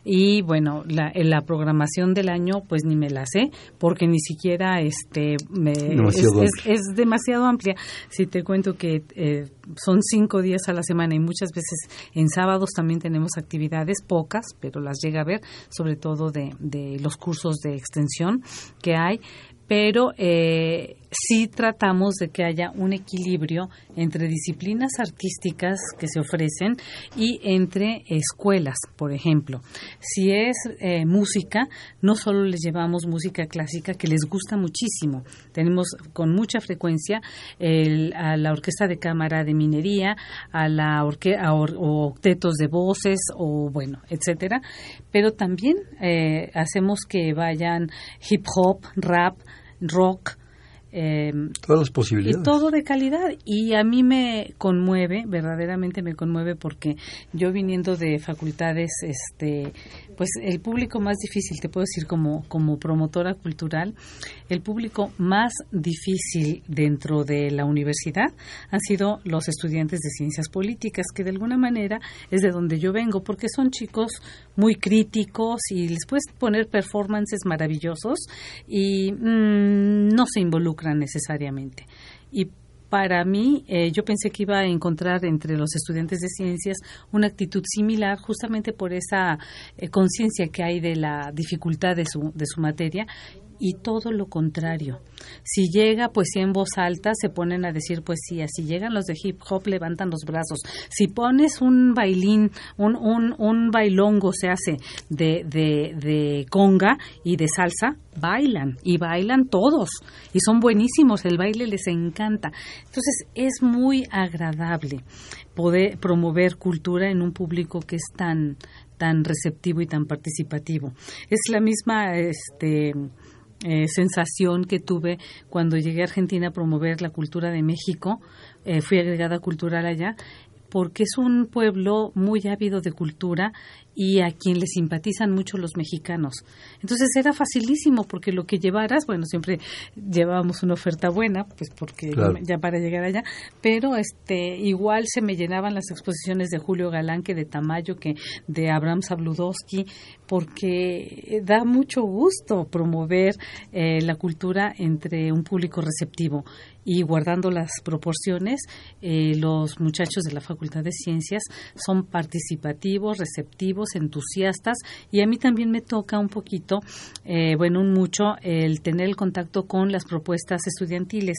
Y bueno, la, la programación del año, pues ni me la sé, porque ni siquiera este me, es, Demasiado es- amplia. es demasiado amplia. Si te cuento que eh, son cinco días a la semana y muchas veces en sábados también tenemos actividades, pocas, pero las llega a ver, sobre todo de, de los cursos de extensión que hay. pero eh, sí tratamos de que haya un equilibrio entre disciplinas artísticas que se ofrecen y entre escuelas, por ejemplo. Si es eh, música, no solo les llevamos música clásica que les gusta muchísimo. Tenemos con mucha frecuencia a la orquesta de cámara de minería, a la orque o octetos de voces o bueno, etcétera. Pero también eh, hacemos que vayan hip hop, rap, rock, eh, Todas las posibilidades. Y todo de calidad. Y a mí me conmueve, verdaderamente me conmueve porque yo viniendo de facultades, este, pues el público más difícil, te puedo decir como, como promotora cultural, el público más difícil dentro de la universidad han sido los estudiantes de ciencias políticas, que de alguna manera es de donde yo vengo, porque son chicos muy críticos y les puedes poner performances maravillosos y mm, no se involucran necesariamente. Y para mí, eh, yo pensé que iba a encontrar entre los estudiantes de ciencias una actitud similar, justamente por esa eh, conciencia que hay de la dificultad de su, de su materia y todo lo contrario. Si llega poesía en voz alta, se ponen a decir poesía. Si llegan los de hip hop, levantan los brazos. Si pones un bailín, un, un, un bailongo se hace de, de, de conga y de salsa, bailan y bailan todos y son buenísimos, el baile les encanta. Entonces es muy agradable poder promover cultura en un público que es tan tan receptivo y tan participativo. Es la misma este eh, sensación que tuve cuando llegué a Argentina a promover la cultura de México. Eh, fui agregada cultural allá porque es un pueblo muy ávido de cultura y a quien le simpatizan mucho los mexicanos. Entonces era facilísimo porque lo que llevaras, bueno, siempre llevábamos una oferta buena, pues porque ya para llegar allá, pero este igual se me llenaban las exposiciones de Julio Galán que de Tamayo que de Abraham Sabludowski, porque da mucho gusto promover eh, la cultura entre un público receptivo y guardando las proporciones, eh, los muchachos de la Facultad de Ciencias son participativos, receptivos, entusiastas y a mí también me toca un poquito, eh, bueno, un mucho, el tener el contacto con las propuestas estudiantiles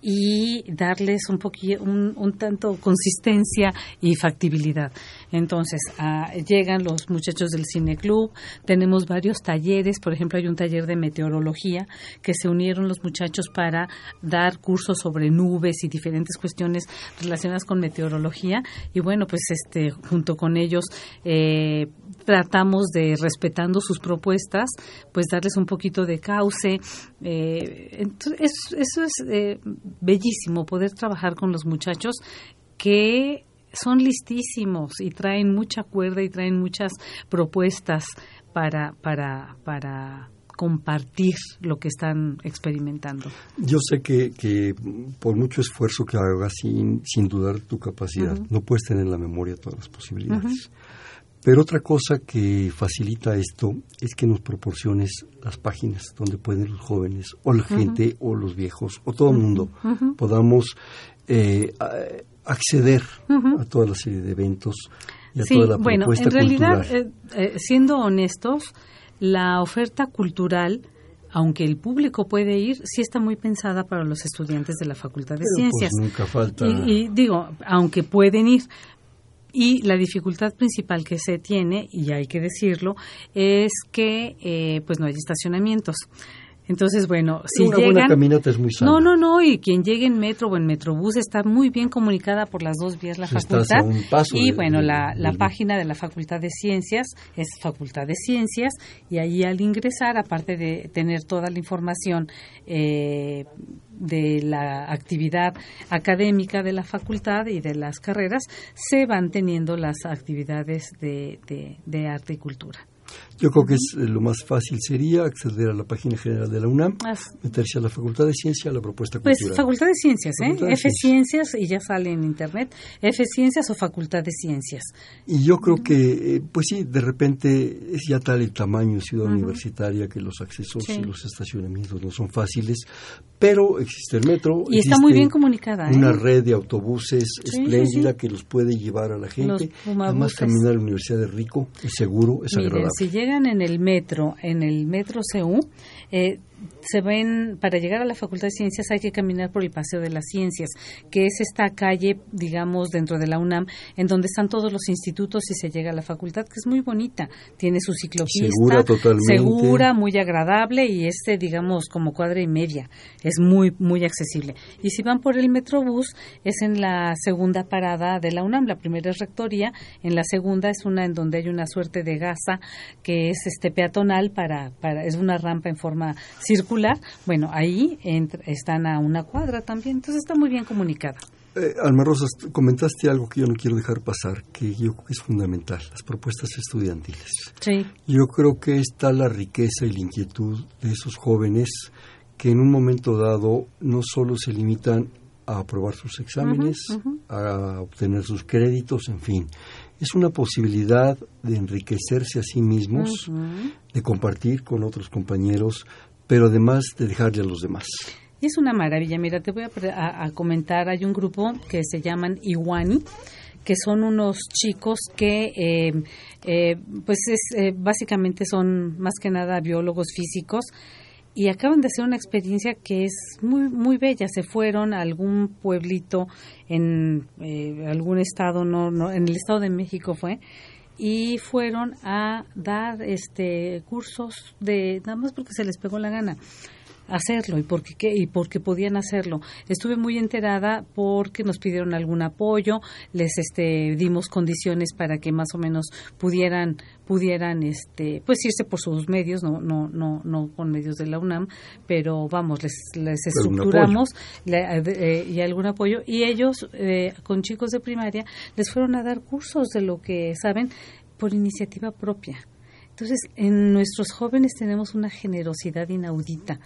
y darles un poquito, un, tanto consistencia y factibilidad. Entonces, ah, llegan los muchachos del Cine Club, tenemos varios talleres, por ejemplo, hay un taller de meteorología que se unieron los muchachos para dar cursos sobre nubes y diferentes cuestiones relacionadas con meteorología y bueno, pues este junto con ellos eh, tratamos de respetando sus propuestas, pues darles un poquito de cauce. Eh, eso es eh, bellísimo poder trabajar con los muchachos que son listísimos y traen mucha cuerda y traen muchas propuestas para, para, para compartir lo que están experimentando. Yo sé que, que por mucho esfuerzo que hagas sin, sin dudar tu capacidad, no puedes tener en la memoria todas las posibilidades. Pero otra cosa que facilita esto es que nos proporciones las páginas donde pueden los jóvenes o la gente o los viejos o todo el mundo podamos eh, acceder a toda la serie de eventos y a toda la bueno, en realidad, eh, eh, siendo honestos, la oferta cultural aunque el público puede ir, sí está muy pensada para los estudiantes de la Facultad de pues, Ciencias. nunca falta. y, digo, aunque pueden ir, y la dificultad principal que se tiene, y hay que decirlo, es que eh, pues no hay estacionamientos. Entonces, bueno, si una llegan, buena caminata es muy sana. No, no, no, y quien llegue en metro o en metrobús está muy bien comunicada por las dos vías la facultad. y bueno, la, la página de la Facultad de Ciencias es Facultad de Ciencias y ahí al ingresar, aparte de tener toda la información eh, de la actividad académica de la facultad y de las carreras, se van teniendo las actividades de, de arte y cultura. Yo creo que es, eh, lo más fácil sería acceder a la página general de la UNAM, meterse a la Facultad de Ciencias, a la propuesta pues, cultural. Pues Facultad de Ciencias, ¿eh? F Ciencias, y ya sale en Internet, F Ciencias o Facultad de Ciencias. Y yo creo que, eh, pues sí, de repente es ya tal el tamaño de ciudad universitaria que los accesos y los estacionamientos no son fáciles, pero existe el metro. Y está muy bien comunicada. Una ¿eh? red de autobuses espléndida que los puede llevar a la gente. Además, caminar a la Universidad de Rico es seguro, es agradable si en el metro, en el metro CU, eh, se ven, para llegar a la Facultad de Ciencias hay que caminar por el Paseo de las Ciencias, que es esta calle, digamos, dentro de la UNAM, en donde están todos los institutos y se llega a la facultad, que es muy bonita. Tiene su ciclopista. Segura totalmente. Segura, muy agradable y este, digamos, como cuadra y media. Es muy, muy accesible. Y si van por el Metrobús, es en la segunda parada de la UNAM. La primera es Rectoría, en la segunda es una en donde hay una suerte de gasa que es este peatonal para, para es una rampa en forma circular, bueno, ahí están a una cuadra también, entonces está muy bien comunicada. Eh, Alma Rosas, comentaste algo que yo no quiero dejar pasar, que yo creo que es fundamental, las propuestas estudiantiles. Sí. Yo creo que está la riqueza y la inquietud de esos jóvenes que en un momento dado no solo se limitan a aprobar sus exámenes, a obtener sus créditos, en fin. Es una posibilidad de enriquecerse a sí mismos, de compartir con otros compañeros, pero además de dejarle a los demás. Y es una maravilla. Mira, te voy a, comentar, hay un grupo que se llaman Iwani, que son unos chicos que, eh, eh, pues, es, eh, básicamente son más que nada biólogos físicos y acaban de hacer una experiencia que es muy muy bella. Se fueron a algún pueblito en algún estado, no, no, en el estado de México fue, y fueron a dar este cursos de nada más porque se les pegó la gana hacerlo y porque qué, y porque podían hacerlo. Estuve muy enterada porque nos pidieron algún apoyo, les este dimos condiciones para que más o menos pudieran pudieran este pues irse por sus medios, no no no no con medios de la UNAM, pero vamos, les les estructuramos eh, eh, y algún apoyo y ellos eh, con chicos de primaria les fueron a dar cursos de lo que saben por iniciativa propia. Entonces, en nuestros jóvenes tenemos una generosidad inaudita.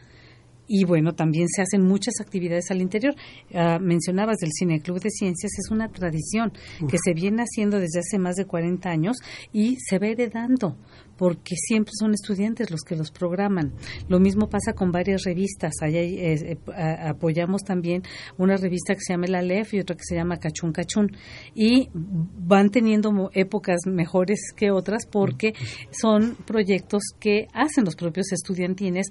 Y bueno, también se hacen muchas actividades al interior. Ah, mencionabas del Cine Club de Ciencias, es una tradición que se viene haciendo desde hace más de 40 años y se va heredando porque siempre son estudiantes los que los programan. Lo mismo pasa con varias revistas. Allá eh, eh, apoyamos también una revista que se llama La LEF y otra que se llama Cachún Cachún. Y van teniendo épocas mejores que otras porque son proyectos que hacen los propios estudiantines,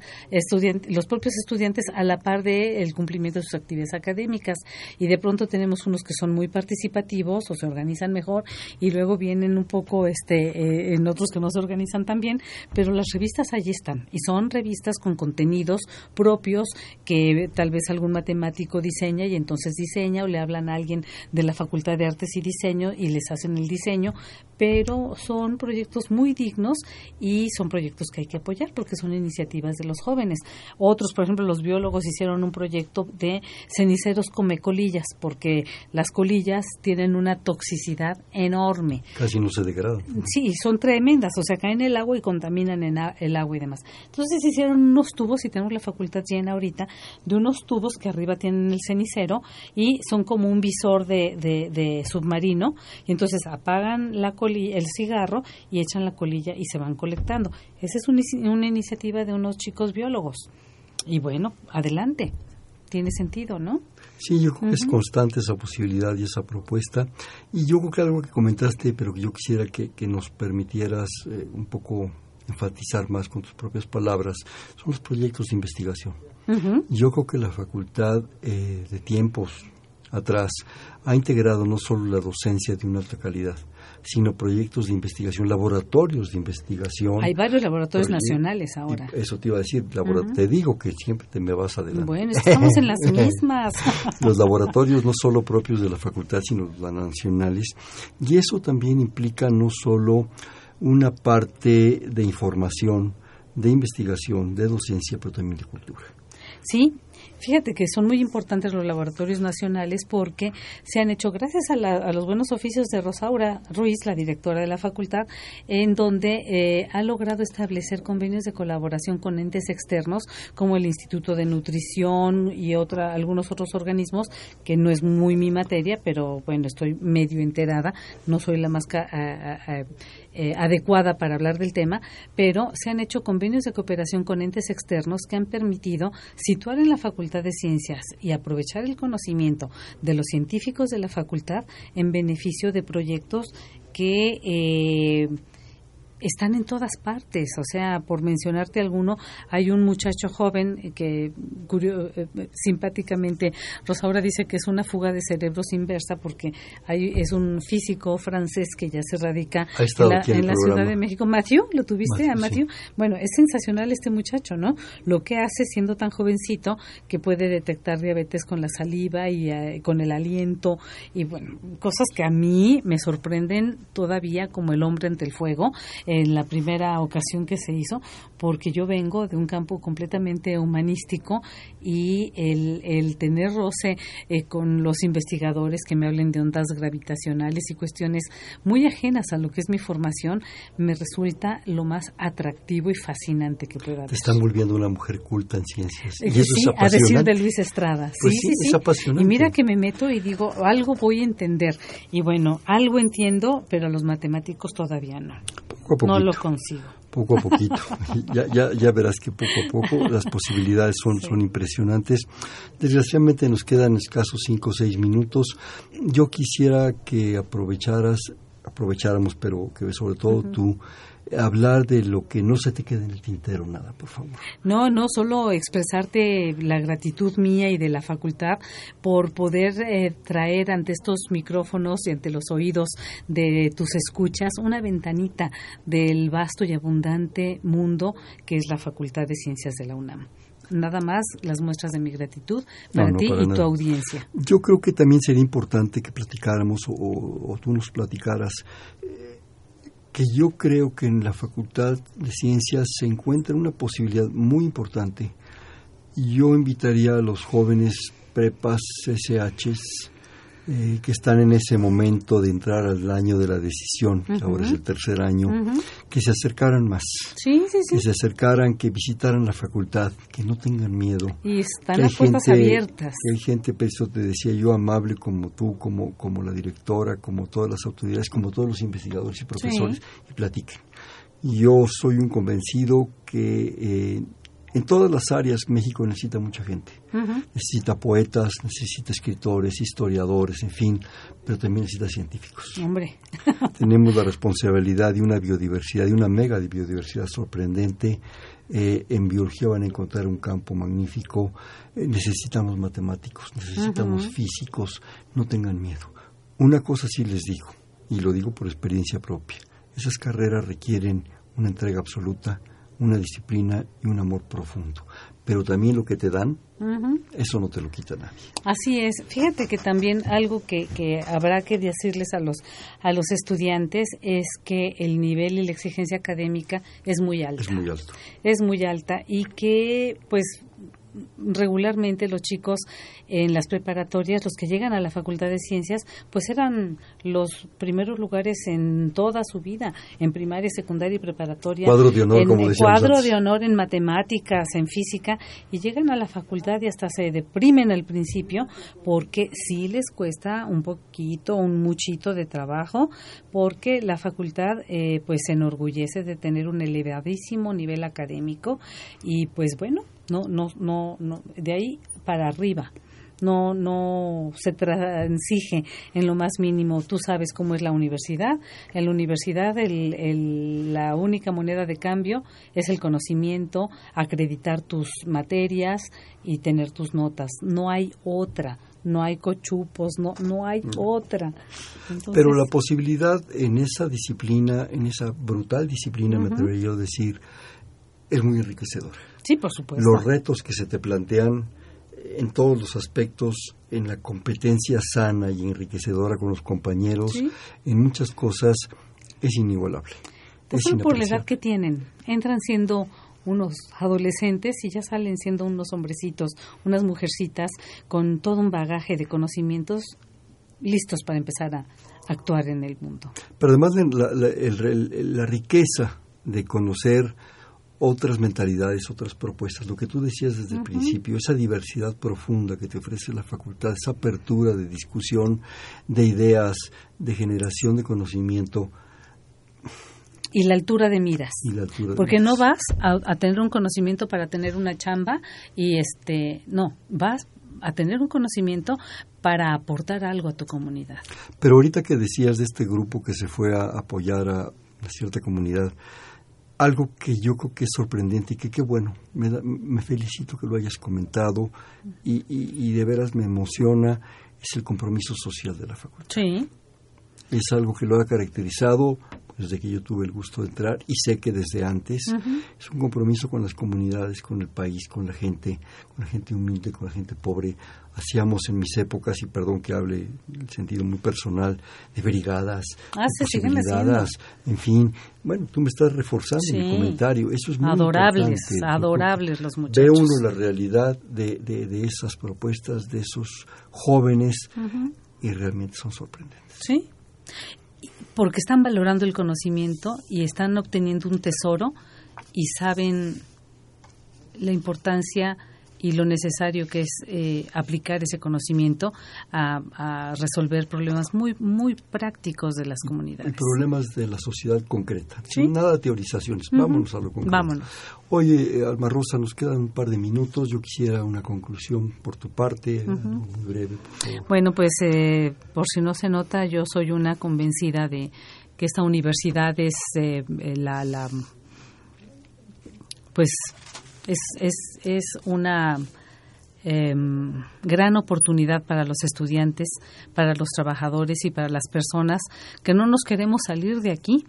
los propios estudiantes a la par del cumplimiento de sus actividades académicas. Y de pronto tenemos unos que son muy participativos o se organizan mejor y luego vienen un poco este, eh, en otros que no se organizan también, pero las revistas allí están y son revistas con contenidos propios que tal vez algún matemático diseña y entonces diseña o le hablan a alguien de la Facultad de Artes y Diseño y les hacen el diseño, pero son proyectos muy dignos y son proyectos que hay que apoyar porque son iniciativas de los jóvenes. Otros, por ejemplo, los biólogos hicieron un proyecto de ceniceros come colillas porque las colillas tienen una toxicidad enorme. Casi no se degradan. Sí, son tremendas, o sea, caen el agua y contaminan el agua y demás. Entonces hicieron unos tubos y tenemos la facultad llena ahorita de unos tubos que arriba tienen el cenicero y son como un visor de, de, submarino y entonces apagan la colilla, el cigarro y echan la colilla y se van colectando. Esa es una iniciativa de unos chicos biólogos. Y bueno, adelante. Tiene sentido, ¿no? Sí, yo creo que es constante esa posibilidad y esa propuesta. Y yo creo que algo que comentaste, pero que yo quisiera que, nos permitieras eh, un poco enfatizar más con tus propias palabras, son los proyectos de investigación. Yo creo que la facultad eh, de tiempos atrás ha integrado no solo la docencia de una alta calidad, sino proyectos de investigación, laboratorios de investigación. Hay varios laboratorios nacionales ahora. Eso te iba a decir, te digo que siempre te me vas adelante. Bueno, estamos en las mismas. los laboratorios no solo propios de la facultad, sino los nacionales. Y eso también implica no solo una parte de información, de investigación, de docencia, pero también de cultura. Sí, Fíjate que son muy importantes los laboratorios nacionales porque se han hecho gracias a, los buenos oficios de Rosaura Ruiz, la directora de la facultad, en donde eh, ha logrado establecer convenios de colaboración con entes externos como el Instituto de Nutrición y otra, algunos otros organismos que no es muy mi materia, pero bueno, estoy medio enterada, no soy la más eh, adecuada para hablar del tema, pero se han hecho convenios de cooperación con entes externos que han permitido situar en la Facultad de Ciencias y aprovechar el conocimiento de los científicos de la facultad en beneficio de proyectos que eh, están en todas partes. O sea, por mencionarte alguno, hay un muchacho joven que eh, simpáticamente Rosaura dice que es una fuga de cerebros inversa porque hay, es un físico francés que ya se radica en la, Ciudad de México. Matthew, ¿lo tuviste a Matthew? Bueno, es sensacional este muchacho, ¿no? Lo que hace siendo tan jovencito que puede detectar diabetes con la saliva y eh, con el aliento y bueno, cosas que a mí me sorprenden todavía como el hombre ante el fuego en la primera ocasión que se hizo, porque yo vengo de un campo completamente humanístico y el, el tener roce eh, con los investigadores que me hablen de ondas gravitacionales y cuestiones muy ajenas a lo que es mi formación, me resulta lo más atractivo y fascinante que pueda haber. Te están volviendo una mujer culta en ciencias. Y eso sí, a decir de Luis Estrada. Pues sí, sí, es apasionante. Y mira que me meto y digo, algo voy a entender. Y bueno, algo entiendo, pero los matemáticos todavía no. No lo consigo. Poco a poquito. ya, ya, ya verás que poco a poco las posibilidades son, son impresionantes. Desgraciadamente nos quedan escasos cinco o seis minutos. Yo quisiera que aprovecharas, aprovecháramos, pero que sobre todo tú hablar de lo que no se te quede en el tintero, nada, por favor. No, no, solo expresarte la gratitud mía y de la facultad por poder eh, traer ante estos micrófonos y ante los oídos de tus escuchas una ventanita del vasto y abundante mundo que es la Facultad de Ciencias de la UNAM nada más las muestras de mi gratitud para ti y tu audiencia. Yo creo que también sería importante que platicáramos o, tú nos platicaras que yo creo que en la Facultad de Ciencias se encuentra una posibilidad muy importante. Yo invitaría a los jóvenes prepas SHs eh, que están en ese momento de entrar al año de la decisión, ahora es el tercer año, que se acercaran más, que se acercaran, que visitaran la facultad, que no tengan miedo. Y están las puertas abiertas. hay gente, pues, eso te decía yo, amable como tú, como, como la directora, como todas las autoridades, como todos los investigadores y profesores, y platiquen. Yo soy un convencido que eh, en todas las áreas México necesita mucha gente. Necesita poetas, necesita escritores, historiadores, en fin, pero también necesita científicos. Hombre. Tenemos la responsabilidad de una biodiversidad, de una mega biodiversidad sorprendente. Eh, en biología van a encontrar un campo magnífico. Eh, necesitamos matemáticos, necesitamos físicos. No tengan miedo. Una cosa sí les digo, y lo digo por experiencia propia. Esas carreras requieren una entrega absoluta, una disciplina y un amor profundo. Pero también lo que te dan, eso no te lo quita nadie. Así es. Fíjate que también algo que, que habrá que decirles a los, a los estudiantes es que el nivel y la exigencia académica es muy alta. Es muy alto. Es muy alta y que, pues, regularmente los chicos en las preparatorias, los que llegan a la Facultad de Ciencias, pues eran los primeros lugares en toda su vida, en primaria, secundaria y preparatoria. Cuadro de honor, en, como Cuadro de honor en matemáticas, en física, y llegan a la facultad y hasta se deprimen al principio porque sí les cuesta un poquito, un muchito de trabajo, porque la facultad eh, pues se enorgullece de tener un elevadísimo nivel académico y pues bueno, no, no, no, no, de ahí para arriba. No, no se transige en lo más mínimo. Tú sabes cómo es la universidad. En la universidad el, la única moneda de cambio es el conocimiento, acreditar tus materias y tener tus notas. No hay otra no hay cochupos, no, no hay mm. otra. Pero la posibilidad en esa disciplina, en esa brutal disciplina, me atrevería yo a decir, es muy enriquecedora. Sí, por supuesto. Los retos que se te plantean en todos los aspectos, en la competencia sana y enriquecedora con los compañeros, en muchas cosas, es inigualable. Pues por la edad que tienen. Entran siendo unos adolescentes y ya salen siendo unos hombrecitos, unas mujercitas con todo un bagaje de conocimientos listos para empezar a actuar en el mundo. Pero además la, la riqueza de conocer otras mentalidades, otras propuestas. Lo que tú decías desde el principio, esa diversidad profunda que te ofrece la facultad, esa apertura de discusión, de ideas, de generación de conocimiento. Y la altura de miras. Porque no vas a, tener un conocimiento para tener una chamba y este, no, vas a tener un conocimiento para aportar algo a tu comunidad. Pero ahorita que decías de este grupo que se fue a apoyar a una cierta comunidad. Algo que yo creo que es sorprendente y que qué bueno, me, me felicito que lo hayas comentado y, y, de veras me emociona, es el compromiso social de la facultad. Sí. Es algo que lo ha caracterizado desde que yo tuve el gusto de entrar y sé que desde antes es un compromiso con las comunidades, con el país, con la gente, con la gente humilde, con la gente pobre. Hacíamos en mis épocas, y perdón que hable en el sentido muy personal, de brigadas, ah, en fin. Bueno, tú me estás reforzando mi comentario. Eso es muy adorables, adorables los muchachos. Ve uno la realidad de, de, esas propuestas, de esos jóvenes, y realmente son sorprendentes. Sí, porque están valorando el conocimiento y están obteniendo un tesoro y saben la importancia y lo necesario que es eh, aplicar ese conocimiento a, resolver problemas muy muy prácticos de las comunidades. problemas de la sociedad concreta, sin nada de teorizaciones. Vámonos a lo concreto. Vámonos. Oye, eh, Alma Rosa, nos quedan un par de minutos. Yo quisiera una conclusión por tu parte, muy breve, por favor. Bueno, pues eh, por si no se nota, yo soy una convencida de que esta universidad es la, la pues es, es, es una em, gran oportunidad para los estudiantes, para los trabajadores y para las personas que no nos queremos salir de aquí,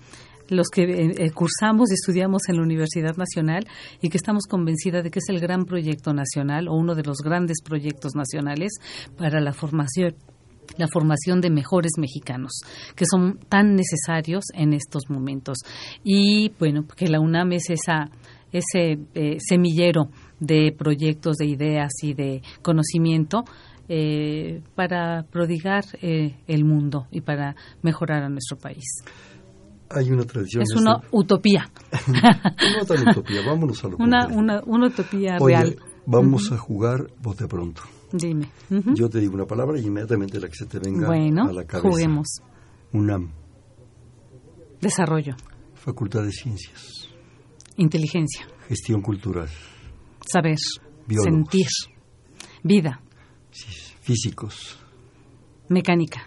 los que eh, eh, cursamos y estudiamos en la Universidad Nacional y que estamos convencidas de que es el gran proyecto nacional o uno de los grandes proyectos nacionales para la formación la formación de mejores mexicanos, que son tan necesarios en estos momentos. Y bueno, que la UNAM es esa ese eh, semillero de proyectos, de ideas y de conocimiento eh, para prodigar eh, el mundo y para mejorar a nuestro país. Hay una tradición. Es una utopía. no tan utopía, vámonos a lo una, una, una, utopía real. Vamos a jugar bote pronto. Dime. Yo te digo una palabra y inmediatamente la que se te venga a la cabeza. juguemos. UNAM. Desarrollo. Facultad de Ciencias. Inteligencia. Gestión cultural. Saber. Sentir. Vida. Físicos. Mecánica.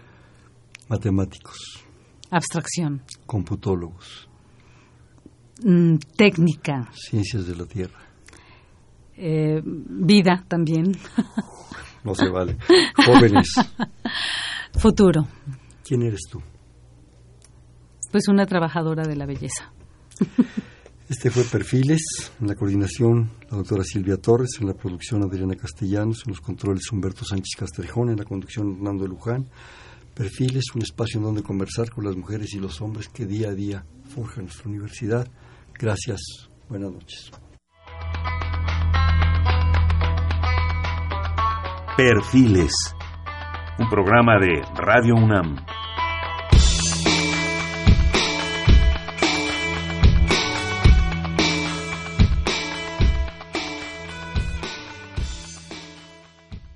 Matemáticos. Abstracción. Computólogos. Mm, técnica. Ciencias de la Tierra. Eh, vida también. no se vale. Jóvenes. Futuro. ¿Quién eres tú? Pues una trabajadora de la belleza. Este fue Perfiles, en la coordinación la doctora Silvia Torres, en la producción Adriana Castellanos, en los controles Humberto Sánchez Castrejón, en la conducción Hernando Luján. Perfiles, un espacio en donde conversar con las mujeres y los hombres que día a día forjan nuestra universidad. Gracias, buenas noches. Perfiles, un programa de Radio UNAM.